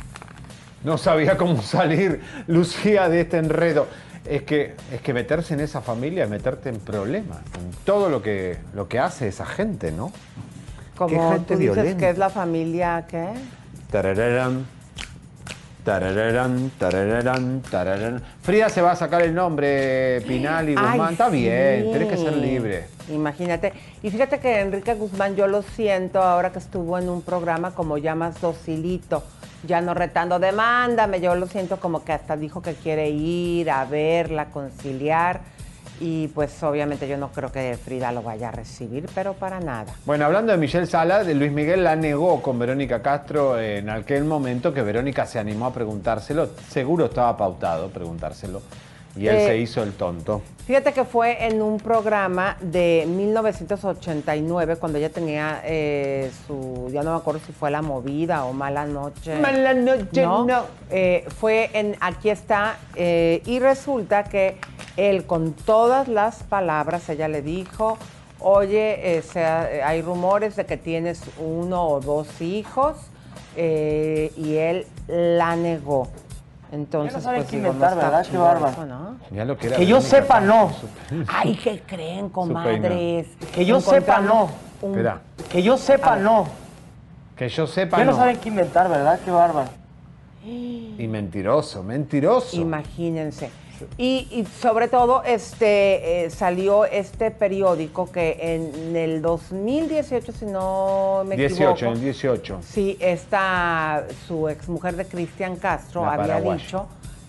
No sabía cómo salir Lucía de este enredo. Es que, es que meterse en esa familia es meterte en problemas, con todo lo que, lo que hace esa gente, ¿no? Como Qué gente tú dices violenta. que es la familia, ¿qué? Tarararán, tarararán, tarararán, tarararán. Frida se va a sacar el nombre Pinal y Ay, Guzmán. Está bien, sí. tienes que ser libre. Imagínate. Y fíjate que Enrique Guzmán, yo lo siento ahora que estuvo en un programa como ya más docilito, ya no retando, demándame, yo lo siento como que hasta dijo que quiere ir a verla, conciliar. Y pues obviamente yo no creo que Frida lo vaya a recibir, pero para nada. Bueno, hablando de Michelle Sala, de Luis Miguel la negó con Verónica Castro en aquel momento que Verónica se animó a preguntárselo. Seguro estaba pautado preguntárselo. Y él Eh, se hizo el tonto. Fíjate que fue en un programa de 1989, cuando ella tenía eh, su, ya no me acuerdo si fue La Movida o Mala Noche. Mala Noche, no. Eh, fue en Aquí está, y resulta que él con todas las palabras, ella le dijo, oye, eh, sea- eh, hay rumores de que tienes uno o dos hijos, eh, y él la negó. Entonces, Ya no saben pues, qué digo, no inventar, ¿verdad? Qué eso, ¿no? Ya lo que era Que yo sepa, no. Ay, ¿qué creen, comadres? Que yo sepa, no. Un- Espera, Que yo sepa, no. que yo sepa Ya no no. saben qué inventar, ¿verdad? Qué bárbaro. Y mentiroso, mentiroso. Imagínense. Y, y sobre todo este eh, salió este periódico que en el 2018, si no me 18, equivoco, en el 18. sí, esta su exmujer de Cristian Castro La había dicho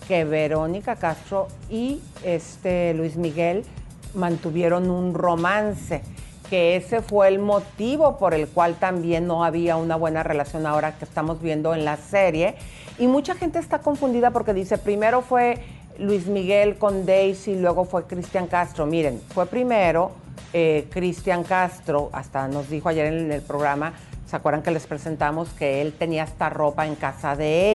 que Verónica Castro y este Luis Miguel mantuvieron un romance, que ese fue el motivo por el cual también no había una buena relación ahora que estamos viendo en la serie. Y mucha gente está confundida porque dice, primero fue Luis Miguel con Daisy, luego fue Cristian Castro. Miren, fue primero eh, Cristian Castro, hasta nos dijo ayer en el programa, ¿se acuerdan que les presentamos que él tenía esta ropa en casa de él?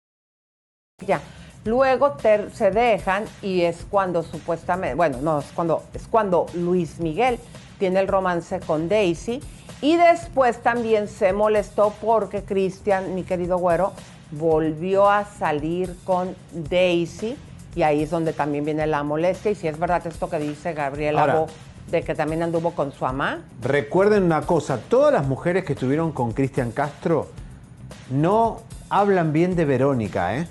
Ya. Luego ter- se dejan y es cuando supuestamente, bueno, no, es cuando, es cuando Luis Miguel tiene el romance con Daisy y después también se molestó porque Cristian, mi querido güero, volvió a salir con Daisy y ahí es donde también viene la molestia y si es verdad esto que dice Gabriela Ahora. Bo, de que también anduvo con su mamá. Recuerden una cosa, todas las mujeres que estuvieron con Cristian Castro no hablan bien de Verónica, ¿eh?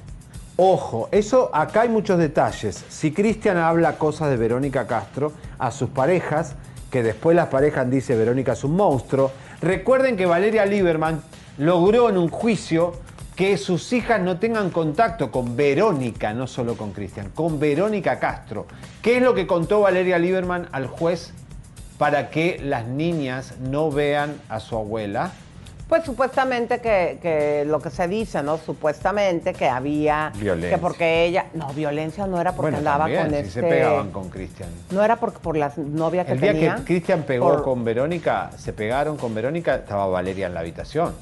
Ojo, eso acá hay muchos detalles. Si Cristian habla cosas de Verónica Castro a sus parejas, que después las parejas dicen Verónica es un monstruo, recuerden que Valeria Lieberman logró en un juicio que sus hijas no tengan contacto con Verónica, no solo con Cristian, con Verónica Castro. ¿Qué es lo que contó Valeria Lieberman al juez para que las niñas no vean a su abuela? Pues supuestamente que, que lo que se dice, ¿no? Supuestamente que había... Violencia. Que porque ella... No, violencia no era porque Bueno, andaba también, con si este... se pegaban con Cristian. No era porque por la novia que El día tenía. que Cristian pegó por- con Verónica, se pegaron con Verónica, estaba Valeria en la habitación.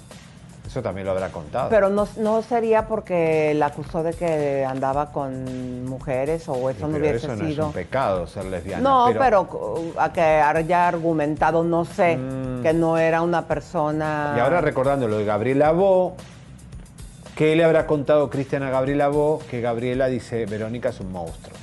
Eso también lo habrá contado. Pero no, no sería porque la acusó de que andaba con mujeres o eso no Pero hubiese eso no es sido. un pecado ser lesbiana. no, pero, a que haya argumentado, no sé, que no era una persona. Mm. Y ahora recordando lo de Gabriela Bo, ¿qué le habrá contado Cristian a Gabriela Bo? Que Gabriela dice, Verónica es un monstruo.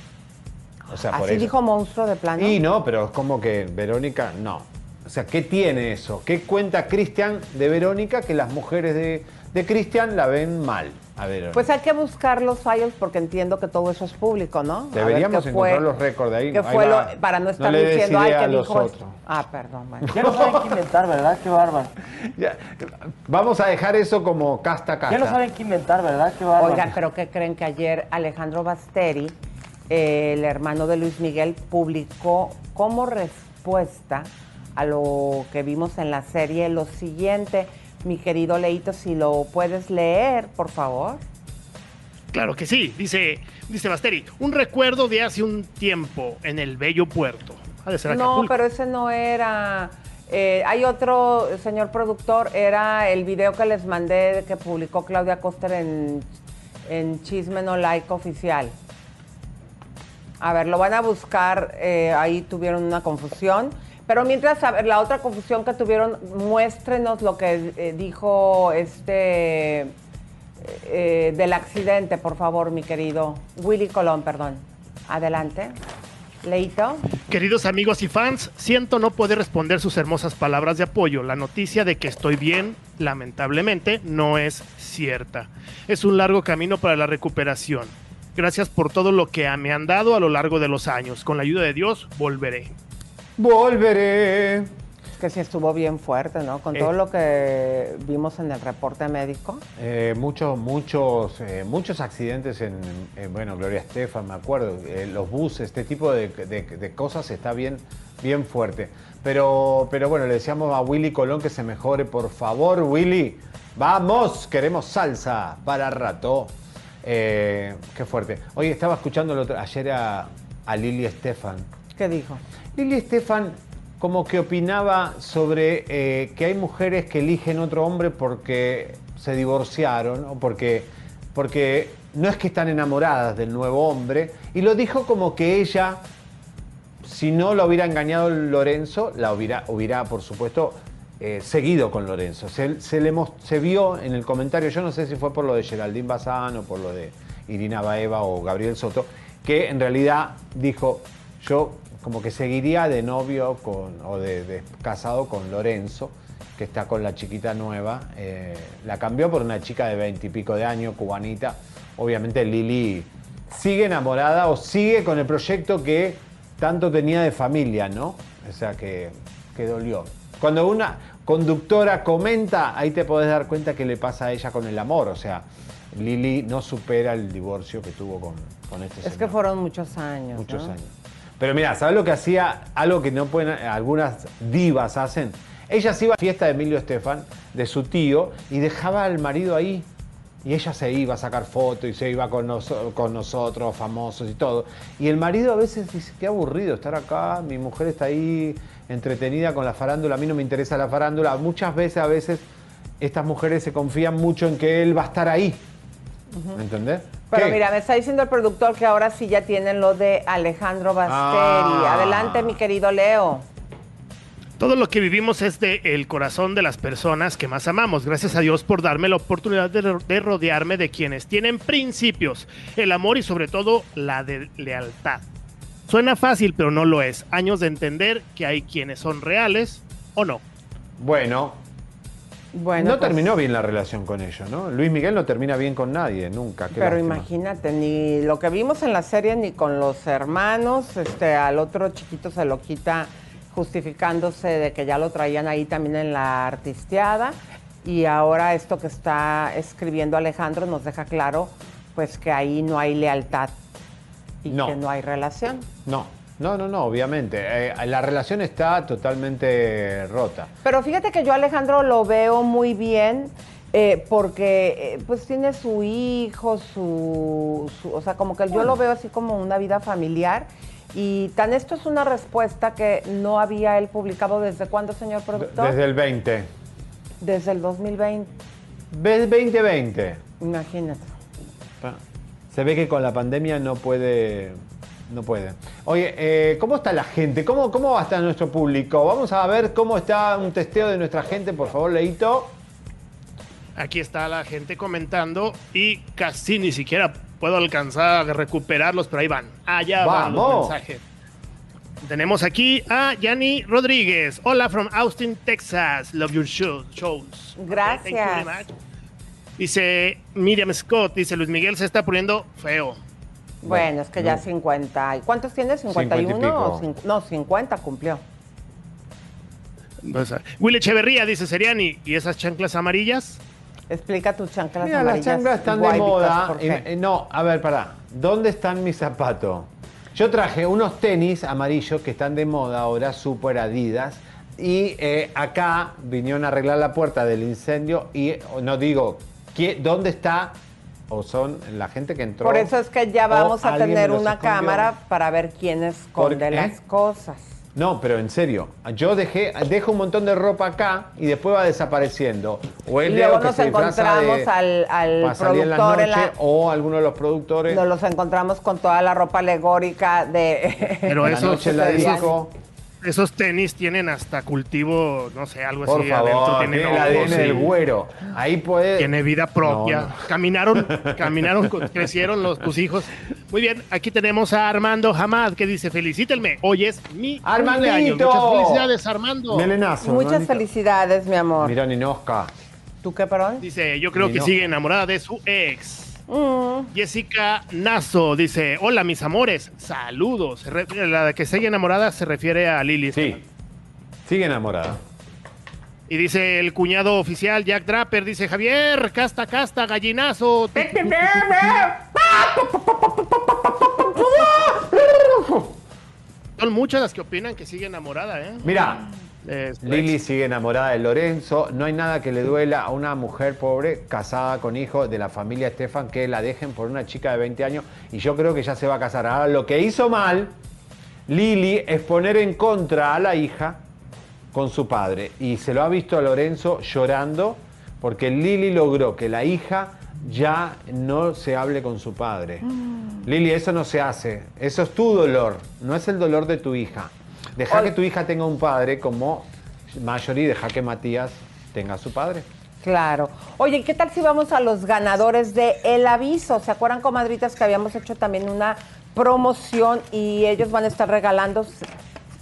O sea, Así dijo monstruo de plano. Y no, pero es como que Verónica, no. O sea, ¿qué tiene eso? ¿Qué cuenta Cristian de Verónica que las mujeres de, de Cristian la ven mal a Verónica? Pues hay que buscar los fallos porque entiendo que todo eso es público, ¿no? A ver Deberíamos fue- encontrar los récords de ahí. Ahí fue va. lo- para no estar des diciendo, ay, que los otros. Ah, perdón, bueno. Ya no saben qué inventar, ¿verdad? Qué bárbaro. Vamos a dejar eso como casta casta. Ya no saben qué inventar, ¿verdad? Qué bárbaro. Oigan, pero ¿qué creen que ayer Alejandro Basteri, eh, el hermano de Luis Miguel, publicó como respuesta a lo que vimos en la serie lo siguiente? Mi querido Leito, si lo puedes leer, por favor. Claro que sí, dice, dice Basteri, un recuerdo de hace un tiempo en el bello puerto. Ha de ser No, pero ese no era. eh, hay otro, señor productor, era el video que les mandé que publicó Claudia Coster en, en Chisme No Like Oficial. A ver, lo van a buscar, eh, ahí tuvieron una confusión. Pero mientras, a ver, la otra confusión que tuvieron, muéstrenos lo que eh, dijo este eh, del accidente, por favor, mi querido Willy Colón, perdón. Adelante. Leito. Queridos amigos y fans, siento no poder responder sus hermosas palabras de apoyo. La noticia de que estoy bien, lamentablemente, no es cierta. Es un largo camino para la recuperación. Gracias por todo lo que me han dado a lo largo de los años. Con la ayuda de Dios, volveré. Volveré. Que sí estuvo bien fuerte, ¿no? Con Eh. todo lo que vimos en el reporte médico. Eh, muchos, muchos, eh, muchos accidentes en, en, bueno, Gloria Estefan, me acuerdo, eh, los buses, este tipo de, de- de cosas está bien, bien fuerte. Pero, pero bueno, le decíamos a Willy Colón que se mejore, por favor, Willy. Vamos, queremos salsa para rato. Eh, qué fuerte. Hoy estaba escuchando el otro- ayer a, a Lili Estefan. ¿Qué dijo? Lili Estefan como que opinaba sobre eh, que hay mujeres que eligen otro hombre porque se divorciaron o porque, porque no es que están enamoradas del nuevo hombre y lo dijo como que ella, si no la hubiera engañado Lorenzo, la hubiera, por supuesto, eh, seguido con Lorenzo. Se, le se vio en el comentario, yo no sé si fue por lo de Geraldine Bazán o por lo de Irina Baeva o Gabriel Soto, que en realidad dijo, yo como que seguiría de novio con, o de, de casado con Lorenzo, que está con la chiquita nueva. eh, la cambió por una chica de veintipico de años, cubanita. Obviamente Lili sigue enamorada o sigue con el proyecto que tanto tenía de familia, ¿no? O sea, que, que dolió. Cuando una conductora comenta, ahí te podés dar cuenta qué le pasa a ella con el amor. O sea, Lili no supera el divorcio que tuvo con, con este Es señor. que fueron muchos años. Muchos ¿no? años. Pero mira, ¿sabes lo que hacía? Algo que no pueden, algunas divas hacen. Ella se iba a la fiesta de Emilio Estefan, de su tío, y dejaba al marido ahí. Y ella se iba a sacar fotos y se iba con, con nosotros, famosos y todo. Y el marido a veces dice, qué aburrido estar acá, mi mujer está ahí entretenida con la farándula, a mí no me interesa la farándula. Muchas veces, a veces, estas mujeres se confían mucho en que él va a estar ahí. ¿Me entendés? Pero ¿Qué? mira, me está diciendo el productor que ahora sí ya tienen lo de Alejandro Basteri. Ah. Adelante, mi querido Leo. Todo lo que vivimos es de el corazón de las personas que más amamos. Gracias a Dios por darme la oportunidad de, de rodearme de quienes tienen principios, el amor y sobre todo la de lealtad. Suena fácil, pero no lo es. Años de entender que hay quienes son reales o no. Bueno, Bueno, no pues, terminó bien la relación con ellos, ¿no? Luis Miguel no termina bien con nadie, nunca. Pero lástima. imagínate, ni lo que vimos en la serie ni con los hermanos, este, al otro chiquito se lo quita justificándose de que ya lo traían ahí también en la artisteada. Y ahora esto que está escribiendo Alejandro nos deja claro pues que ahí no hay lealtad y No. que no hay relación. No, no, no, no, obviamente. Eh, la relación está totalmente rota. Pero fíjate que yo a Alejandro lo veo muy bien eh, porque eh, pues tiene su hijo, su, su- o sea, como que yo lo veo así como una vida familiar. Y tan esto es una respuesta que no había él publicado desde cuándo, señor productor? Desde el 20. Desde el 2020. Desde 2020. Imagínate. Se ve que con la pandemia no puede. No puede. Oye, eh, ¿cómo está la gente? ¿Cómo, ¿Cómo va a estar nuestro público? Vamos a ver cómo está un testeo de nuestra gente, por favor, Leito. Aquí está la gente comentando y casi ni siquiera puedo alcanzar a recuperarlos, pero ahí van. Allá van los ¡Vamos! mensajes. Tenemos aquí a Yanni Rodríguez. Hola from Austin, Texas. Love your show- shows. Okay, thank you very Gracias. much. Dice Miriam Scott, dice Luis Miguel se está poniendo feo. Bueno, es que ya 50. ¿y ¿Cuántos tiene? 50 y ¿51? pico. o cin- no, 50 cumplió. O sea, Will Echeverría dice Seriani, ¿y esas chanclas amarillas? Explica tus chanclas Mira, las amarillas. chanclas están de moda. ¿por Y- qué? eh, no, a ver, pará. ¿Dónde están mis zapatos? Yo traje unos tenis amarillos que están de moda ahora, super adidas. Y eh, acá vinieron a arreglar la puerta del incendio y eh, no digo, ¿qué- ¿dónde está o son la gente que entró. Por eso es que ya vamos a tener una escondió. cámara para ver quién esconde las cosas. No, pero en serio, yo dejé, dejo un montón de ropa acá y después va desapareciendo. O es Y Leo luego que nos se disfraza de- encontramos al, al salir en la productor en noche, la, o alguno de los productores. nos los encontramos con toda la ropa alegórica de Pero La esos, noche en la disco. Esos tenis tienen hasta cultivo, no sé, algo Por así adentro. favor, Tienen tiene el ADN del güero. Ahí puede. Tiene vida propia. No, no. Caminaron, caminaron, crecieron los, tus hijos. Muy bien, aquí tenemos a Armando Hamad que dice, felicítenme, hoy es mi ¡Armandito! cumpleaños. Muchas felicidades, Armando. Melenazo. Muchas ¿no? felicidades, mi amor. Mirá, Ninosca. ¿Tú qué, perdón? Dice, yo creo que sigue enamorada de su ex. Mm. Jessica Nazo dice, hola mis amores, saludos. Re- La que sigue enamorada se refiere a Lili. Sí, sigue enamorada. Y dice el cuñado oficial Jack Draper, dice Javier, casta, casta, gallinazo. Son muchas las que opinan que sigue enamorada, ¿eh? Mira, Es- Lili sigue enamorada de Lorenzo. No hay nada que le duela a una mujer pobre casada con hijo de la familia Estefan que la dejen por una chica de 20 años y yo creo que ya se va a casar. Ahora, lo que hizo mal Lili es poner en contra a la hija con su padre y se lo ha visto a Lorenzo llorando porque Lili logró que la hija ya no se hable con su padre. Lili, eso no se hace. Eso es tu dolor, no es el dolor de tu hija. Deja que tu hija tenga un padre como Marjorie y deja que Matías tenga a su padre. Claro. Oye, ¿qué tal si vamos a los ganadores de El Aviso? ¿Se acuerdan, comadritas, que habíamos hecho también una promoción y ellos van a estar regalando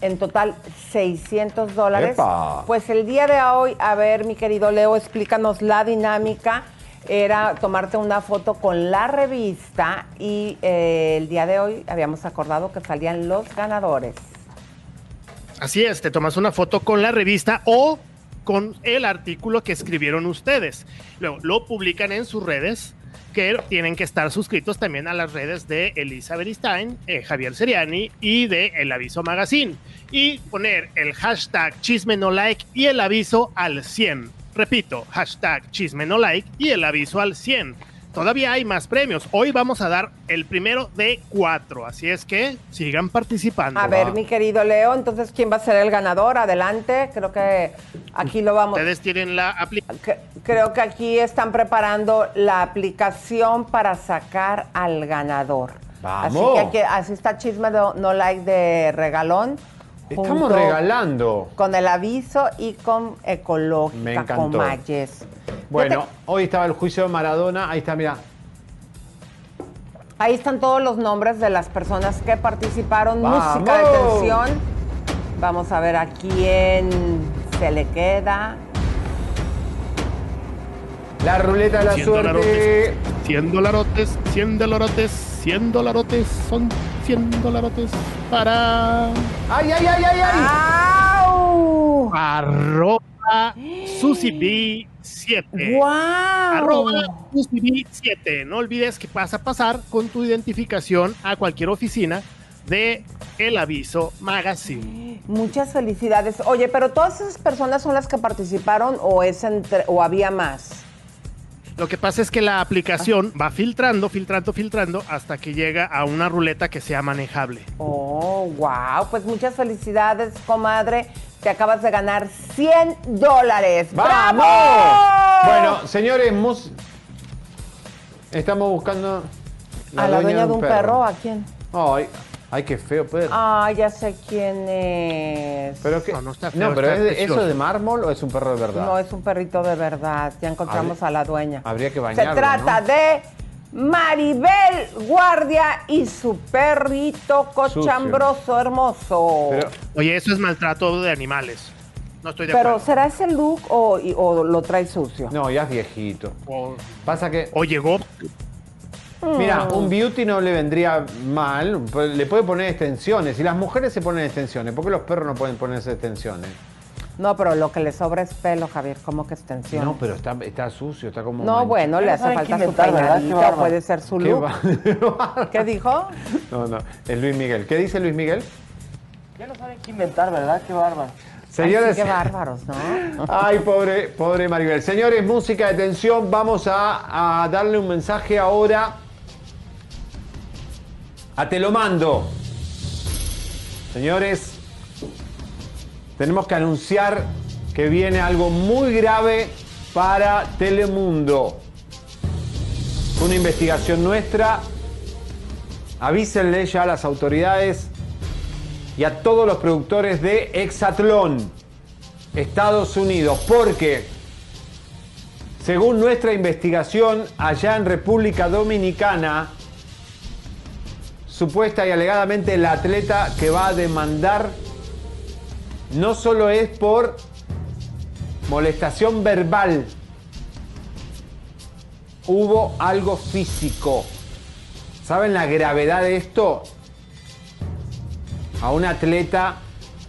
en total 600 dólares? ¡Epa! Pues el día de hoy, a ver, mi querido Leo, explícanos la dinámica. Era tomarte una foto con la revista y eh, el día de hoy habíamos acordado que salían los ganadores. Así es, te tomas una foto con la revista o con el artículo que escribieron ustedes. Luego lo publican en sus redes, que tienen que estar suscritos también a las redes de Elizabeth Stein, eh, Javier Seriani y de El Aviso Magazine. Y poner el hashtag chisme no like y el aviso al 100. Repito, hashtag chisme no like y el aviso al 100. Todavía hay más premios. Hoy vamos a dar el primero de cuatro, así es que sigan participando. A ver, mi querido Leo, entonces, ¿quién va a ser el ganador? Adelante, creo que aquí lo vamos. Ustedes tienen la aplicación. Creo que aquí están preparando la aplicación para sacar al ganador. ¡Vamos! Así que aquí, así está Chisme no, no Like de regalón. Estamos regalando. Con el aviso y con Me Ecológica, encantó. con Mayes. Bueno, hoy estaba el juicio de Maradona. Ahí está, mira. Ahí están todos los nombres de las personas que participaron. ¡Vamos! Música de tensión. Vamos a ver a quién se le queda. La ruleta de la 100 suerte. dolarotes, 100 dolarotes, 100 dolarotes, 100 dolarotes, son 100 dolarotes para... ¡Ay, ay, ay, ay, ay! ¡Au! Arroba SusiB7. ¡Guau! Arroba SusiB7. No olvides que vas a pasar con tu identificación a cualquier oficina de El Aviso Magazine. Muchas felicidades. Oye, pero todas esas personas son las que participaron o es entre, o había más. Lo que pasa es que la aplicación va filtrando, filtrando, filtrando hasta que llega a una ruleta que sea manejable. Oh, wow. Pues muchas felicidades, comadre. Te acabas de ganar 100 dólares. ¡Bravo! Bueno, señores, mus- estamos buscando a la dueña de un perro. ¿a quién? Ay, ay, qué feo perro. Ah, ya sé quién es. pero qué? no, no está No, feo, pero está ¿es. ¿eso es de mármol o es un perro de verdad? No, es un perrito de verdad. Ya encontramos a la dueña. Habría que Se bañarlo, trata ¿no? de Maribel Guardia y su perrito cochambroso, hermoso. Pero, Oye, eso es maltrato de animales. No estoy de Pero, acuerdo. ¿será ese look o, y- o lo trae sucio? no, ya es viejito. O, Pasa que, o llegó. Mira, Mm. un beauty no le vendría mal, pues, le puede poner extensiones. Y las mujeres se ponen extensiones, ¿por qué los perros no pueden ponerse extensiones? No, pero lo que le sobra es pelo, Javier, como que extensión. No, pero está, está sucio, está como... No, mancha- bueno, le hace falta su bárbaro. puede ser su ¿Qué look. ¿Qué dijo? No, no, es Luis Miguel. ¿Qué dice Luis Miguel? Ya no saben qué inventar, ¿verdad? Qué bárbaro. Señores, Ay, sí, qué bárbaros, ¿no? Ay, pobre, pobre Maribel. Señores, música de tensión. Vamos a, a darle un mensaje ahora a Te lo mando. Señores, tenemos que anunciar que viene algo muy grave para Telemundo. Una investigación nuestra. Avísenle ya a las autoridades y a todos los productores de Exatlón, Estados Unidos, porque según nuestra investigación allá en República Dominicana, supuesta y alegadamente la atleta que va a demandar no solo es por molestación verbal, hubo algo físico. ¿Saben la gravedad de esto? A un atleta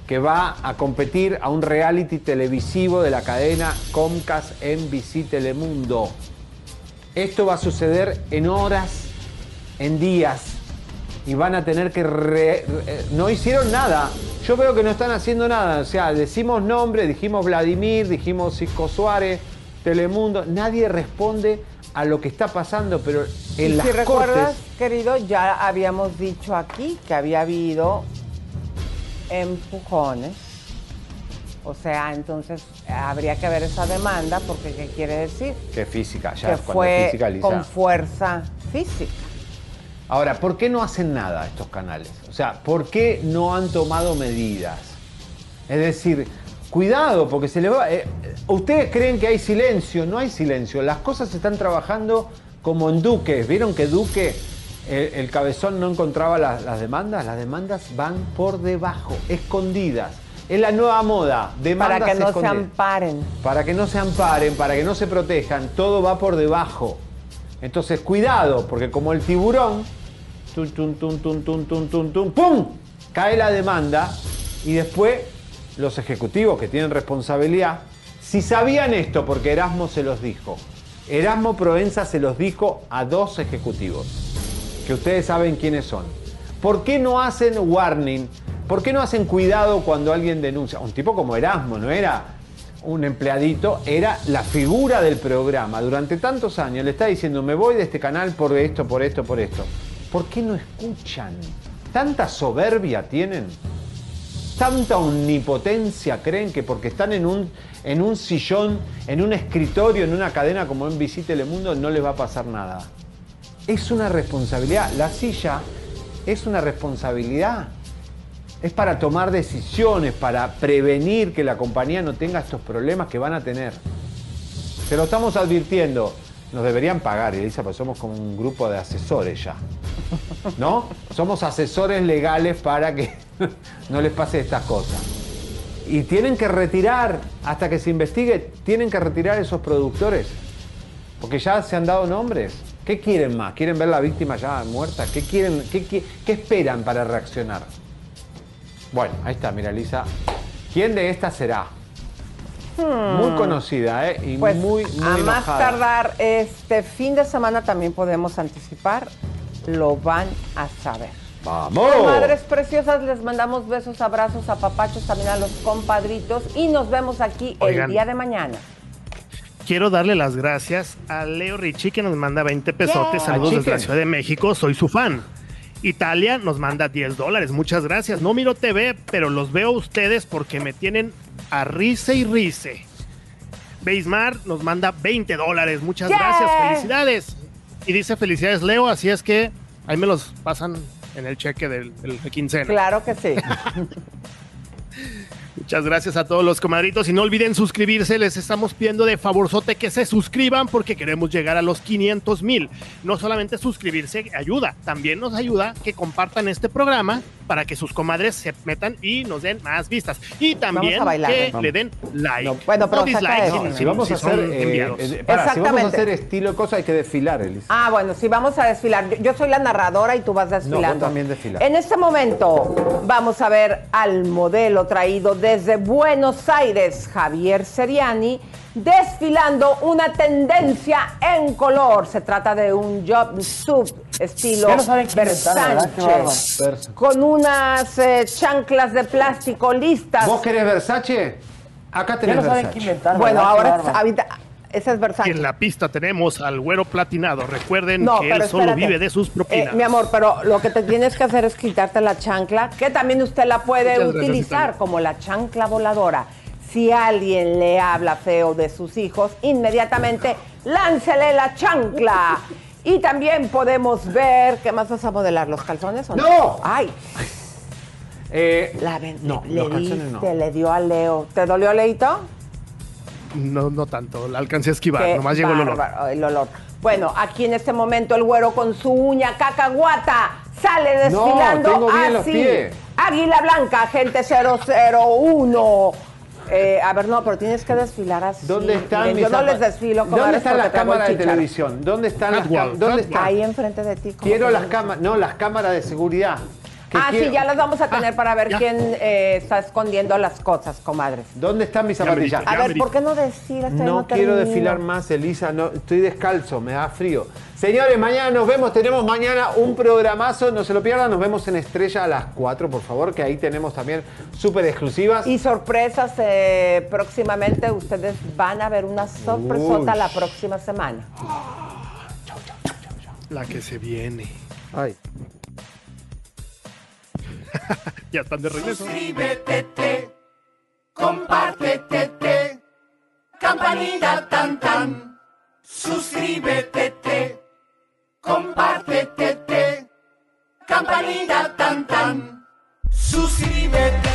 que va a competir a un reality televisivo de la cadena Comcast NBC Telemundo. Esto va a suceder en horas, en días, y van a tener que... re- re- no hicieron nada. Yo veo que no están haciendo nada. O sea, decimos nombre, dijimos Vladimir, dijimos Cisco Suárez, Telemundo. Nadie responde a lo que está pasando, pero en y las si recuerdas, querido, ya habíamos dicho aquí que había habido empujones. O sea, entonces habría que ver esa demanda porque ¿qué quiere decir? Que física, ya que cuando fue física, con fuerza física. Ahora, ¿por qué no hacen nada estos canales? O sea, ¿por qué no han tomado medidas? Es decir, cuidado, porque se le va. eh, Ustedes creen que hay silencio, no hay silencio. Las cosas se están trabajando como en Duque. ¿Vieron que Duque, el cabezón, no encontraba las, las demandas? Las demandas van por debajo, escondidas. Es la nueva moda. Demandas Para que no se amparen. Para que no se amparen, para que no se protejan, todo va por debajo. Entonces, cuidado, porque como el tiburón, tum, tum, tum, tum, tum, tum, tum, tum, ¡pum! Cae la demanda y después los ejecutivos que tienen responsabilidad, si sabían esto, porque Erasmo se los dijo, Erasmo Provenza se los dijo a dos ejecutivos, que ustedes saben quiénes son. ¿Por qué no hacen warning? ¿Por qué no hacen cuidado cuando alguien denuncia? Un tipo como Erasmo, no era un empleadito, era la figura del programa. Durante tantos años le está diciendo, me voy de este canal por esto, por esto, por esto. ¿Por qué no escuchan? ¿Tanta soberbia tienen? ¿Tanta omnipotencia creen que porque están en un, en un sillón, en un escritorio, en una cadena como NBC Telemundo, no les va a pasar nada? Es una responsabilidad. La silla es una responsabilidad. Es para tomar decisiones, para prevenir que la compañía no tenga estos problemas que van a tener. Se lo estamos advirtiendo. Nos deberían pagar, Elisa, porque somos como un grupo de asesores ya. ¿No? Somos asesores legales para que no les pase estas cosas. Y tienen que retirar, hasta que se investigue, tienen que retirar esos productores. Porque ya se han dado nombres. ¿Qué quieren más? ¿Quieren ver la víctima ya muerta? ¿Qué, quieren, qué esperan para reaccionar? Bueno, ahí está, mira, Lisa. ¿Quién de estas será? Muy conocida, ¿eh? Y Hmm. Pues muy, muy a más enojada. tardar este fin de semana también podemos anticipar, lo van a saber. ¡Vamos! Madres preciosas, les mandamos besos, abrazos, apapachos también a los compadritos y nos vemos aquí Oigan. el día de mañana. Quiero darle las gracias a Leo Ricci que nos manda 20 pesotes. Yeah. Saludos A desde la. Ciudad de México, soy su fan. Italia nos manda 10 dólares, muchas gracias. No miro TV, pero los veo a ustedes porque me tienen a rice y rice. Beismar nos manda 20 dólares, muchas Yeah. gracias, felicidades. Y dice felicidades Leo, así es que ahí me los pasan en el cheque del, del de quincena. Claro que sí. Muchas gracias a todos los comadritos y no olviden suscribirse, les estamos pidiendo de favorzote que se suscriban porque queremos llegar a los 500 mil. No solamente suscribirse ayuda, también nos ayuda que compartan este programa para que sus comadres se metan y nos den más vistas. Y también Vamos a bailar, que vamos. le den like. bueno, pero no dislike, eso. si- Si vamos a si hacer, eh, enviados. eh, para, si vamos a Exactamente. hacer estilo de cosas hay que desfilar, Elisa. Ah, bueno, si vamos a desfilar. Yo, yo soy la narradora y tú vas desfilando. No, vos también desfilas. En este momento vamos a ver al modelo traído desde Buenos Aires, Javier Seriani, desfilando una tendencia en color. Se trata de un jumpsuit estilo Versace, con unas eh, chanclas de plástico listas. ¿Vos querés Versace? Acá tenés no Versace. inventar, Bueno, ahora ahorita, ese es Versace. En la pista tenemos al güero platinado. Recuerden No, que él solo espérate. vive de sus propinas. Eh, mi amor, pero lo que te tienes que hacer es quitarte la chancla, que también usted la puede Muchas utilizar como la chancla voladora. Si alguien le habla feo de sus hijos, inmediatamente láncele la chancla. Y también podemos ver, ¿qué más vas a modelar? ¿Los calzones o no? ¡No! ¡Ay! Eh, La no, le los calzones no. diste, le dio a Leo. ¿Te dolió, Leito? No, no tanto. La alcancé a esquivar. Qué Nomás llegó el olor. el olor. Bueno, aquí en este momento el güero con su uña cacahuata sale No, desfilando tengo bien los así. pies. Águila Blanca, gente 001. Eh, a ver, no, pero tienes que desfilar así. ¿Dónde están Miren, mis Yo no les desfilo, ¿Dónde comadres, está la cámara de televisión? ¿Dónde están las cámaras? ¿Dónde están? Ahí enfrente de ti. ¿cómo Quiero las cámaras, no, las cámaras de seguridad. Ah, quiero- sí, ya las vamos a tener para ver ya. quién eh, está escondiendo las cosas, comadres. ¿Dónde están mis Ya me zapatillas? A ver, ¿por qué no desfilas? Todavía No quiero termino. desfilar más, Elisa. No, estoy descalzo, me da frío. Señores, mañana nos vemos. Tenemos mañana un programazo. No se lo pierdan. Nos vemos en Estrella a las 4, por favor, que ahí tenemos también súper exclusivas. Y sorpresas eh, próximamente. Ustedes van a ver una sorpresota Uy. la próxima semana. La que se viene. Ay. Ya están de regreso. Suscríbete, compártete, campanita tan tan. Suscríbete, compártete, campanita tan tan. Suscríbete,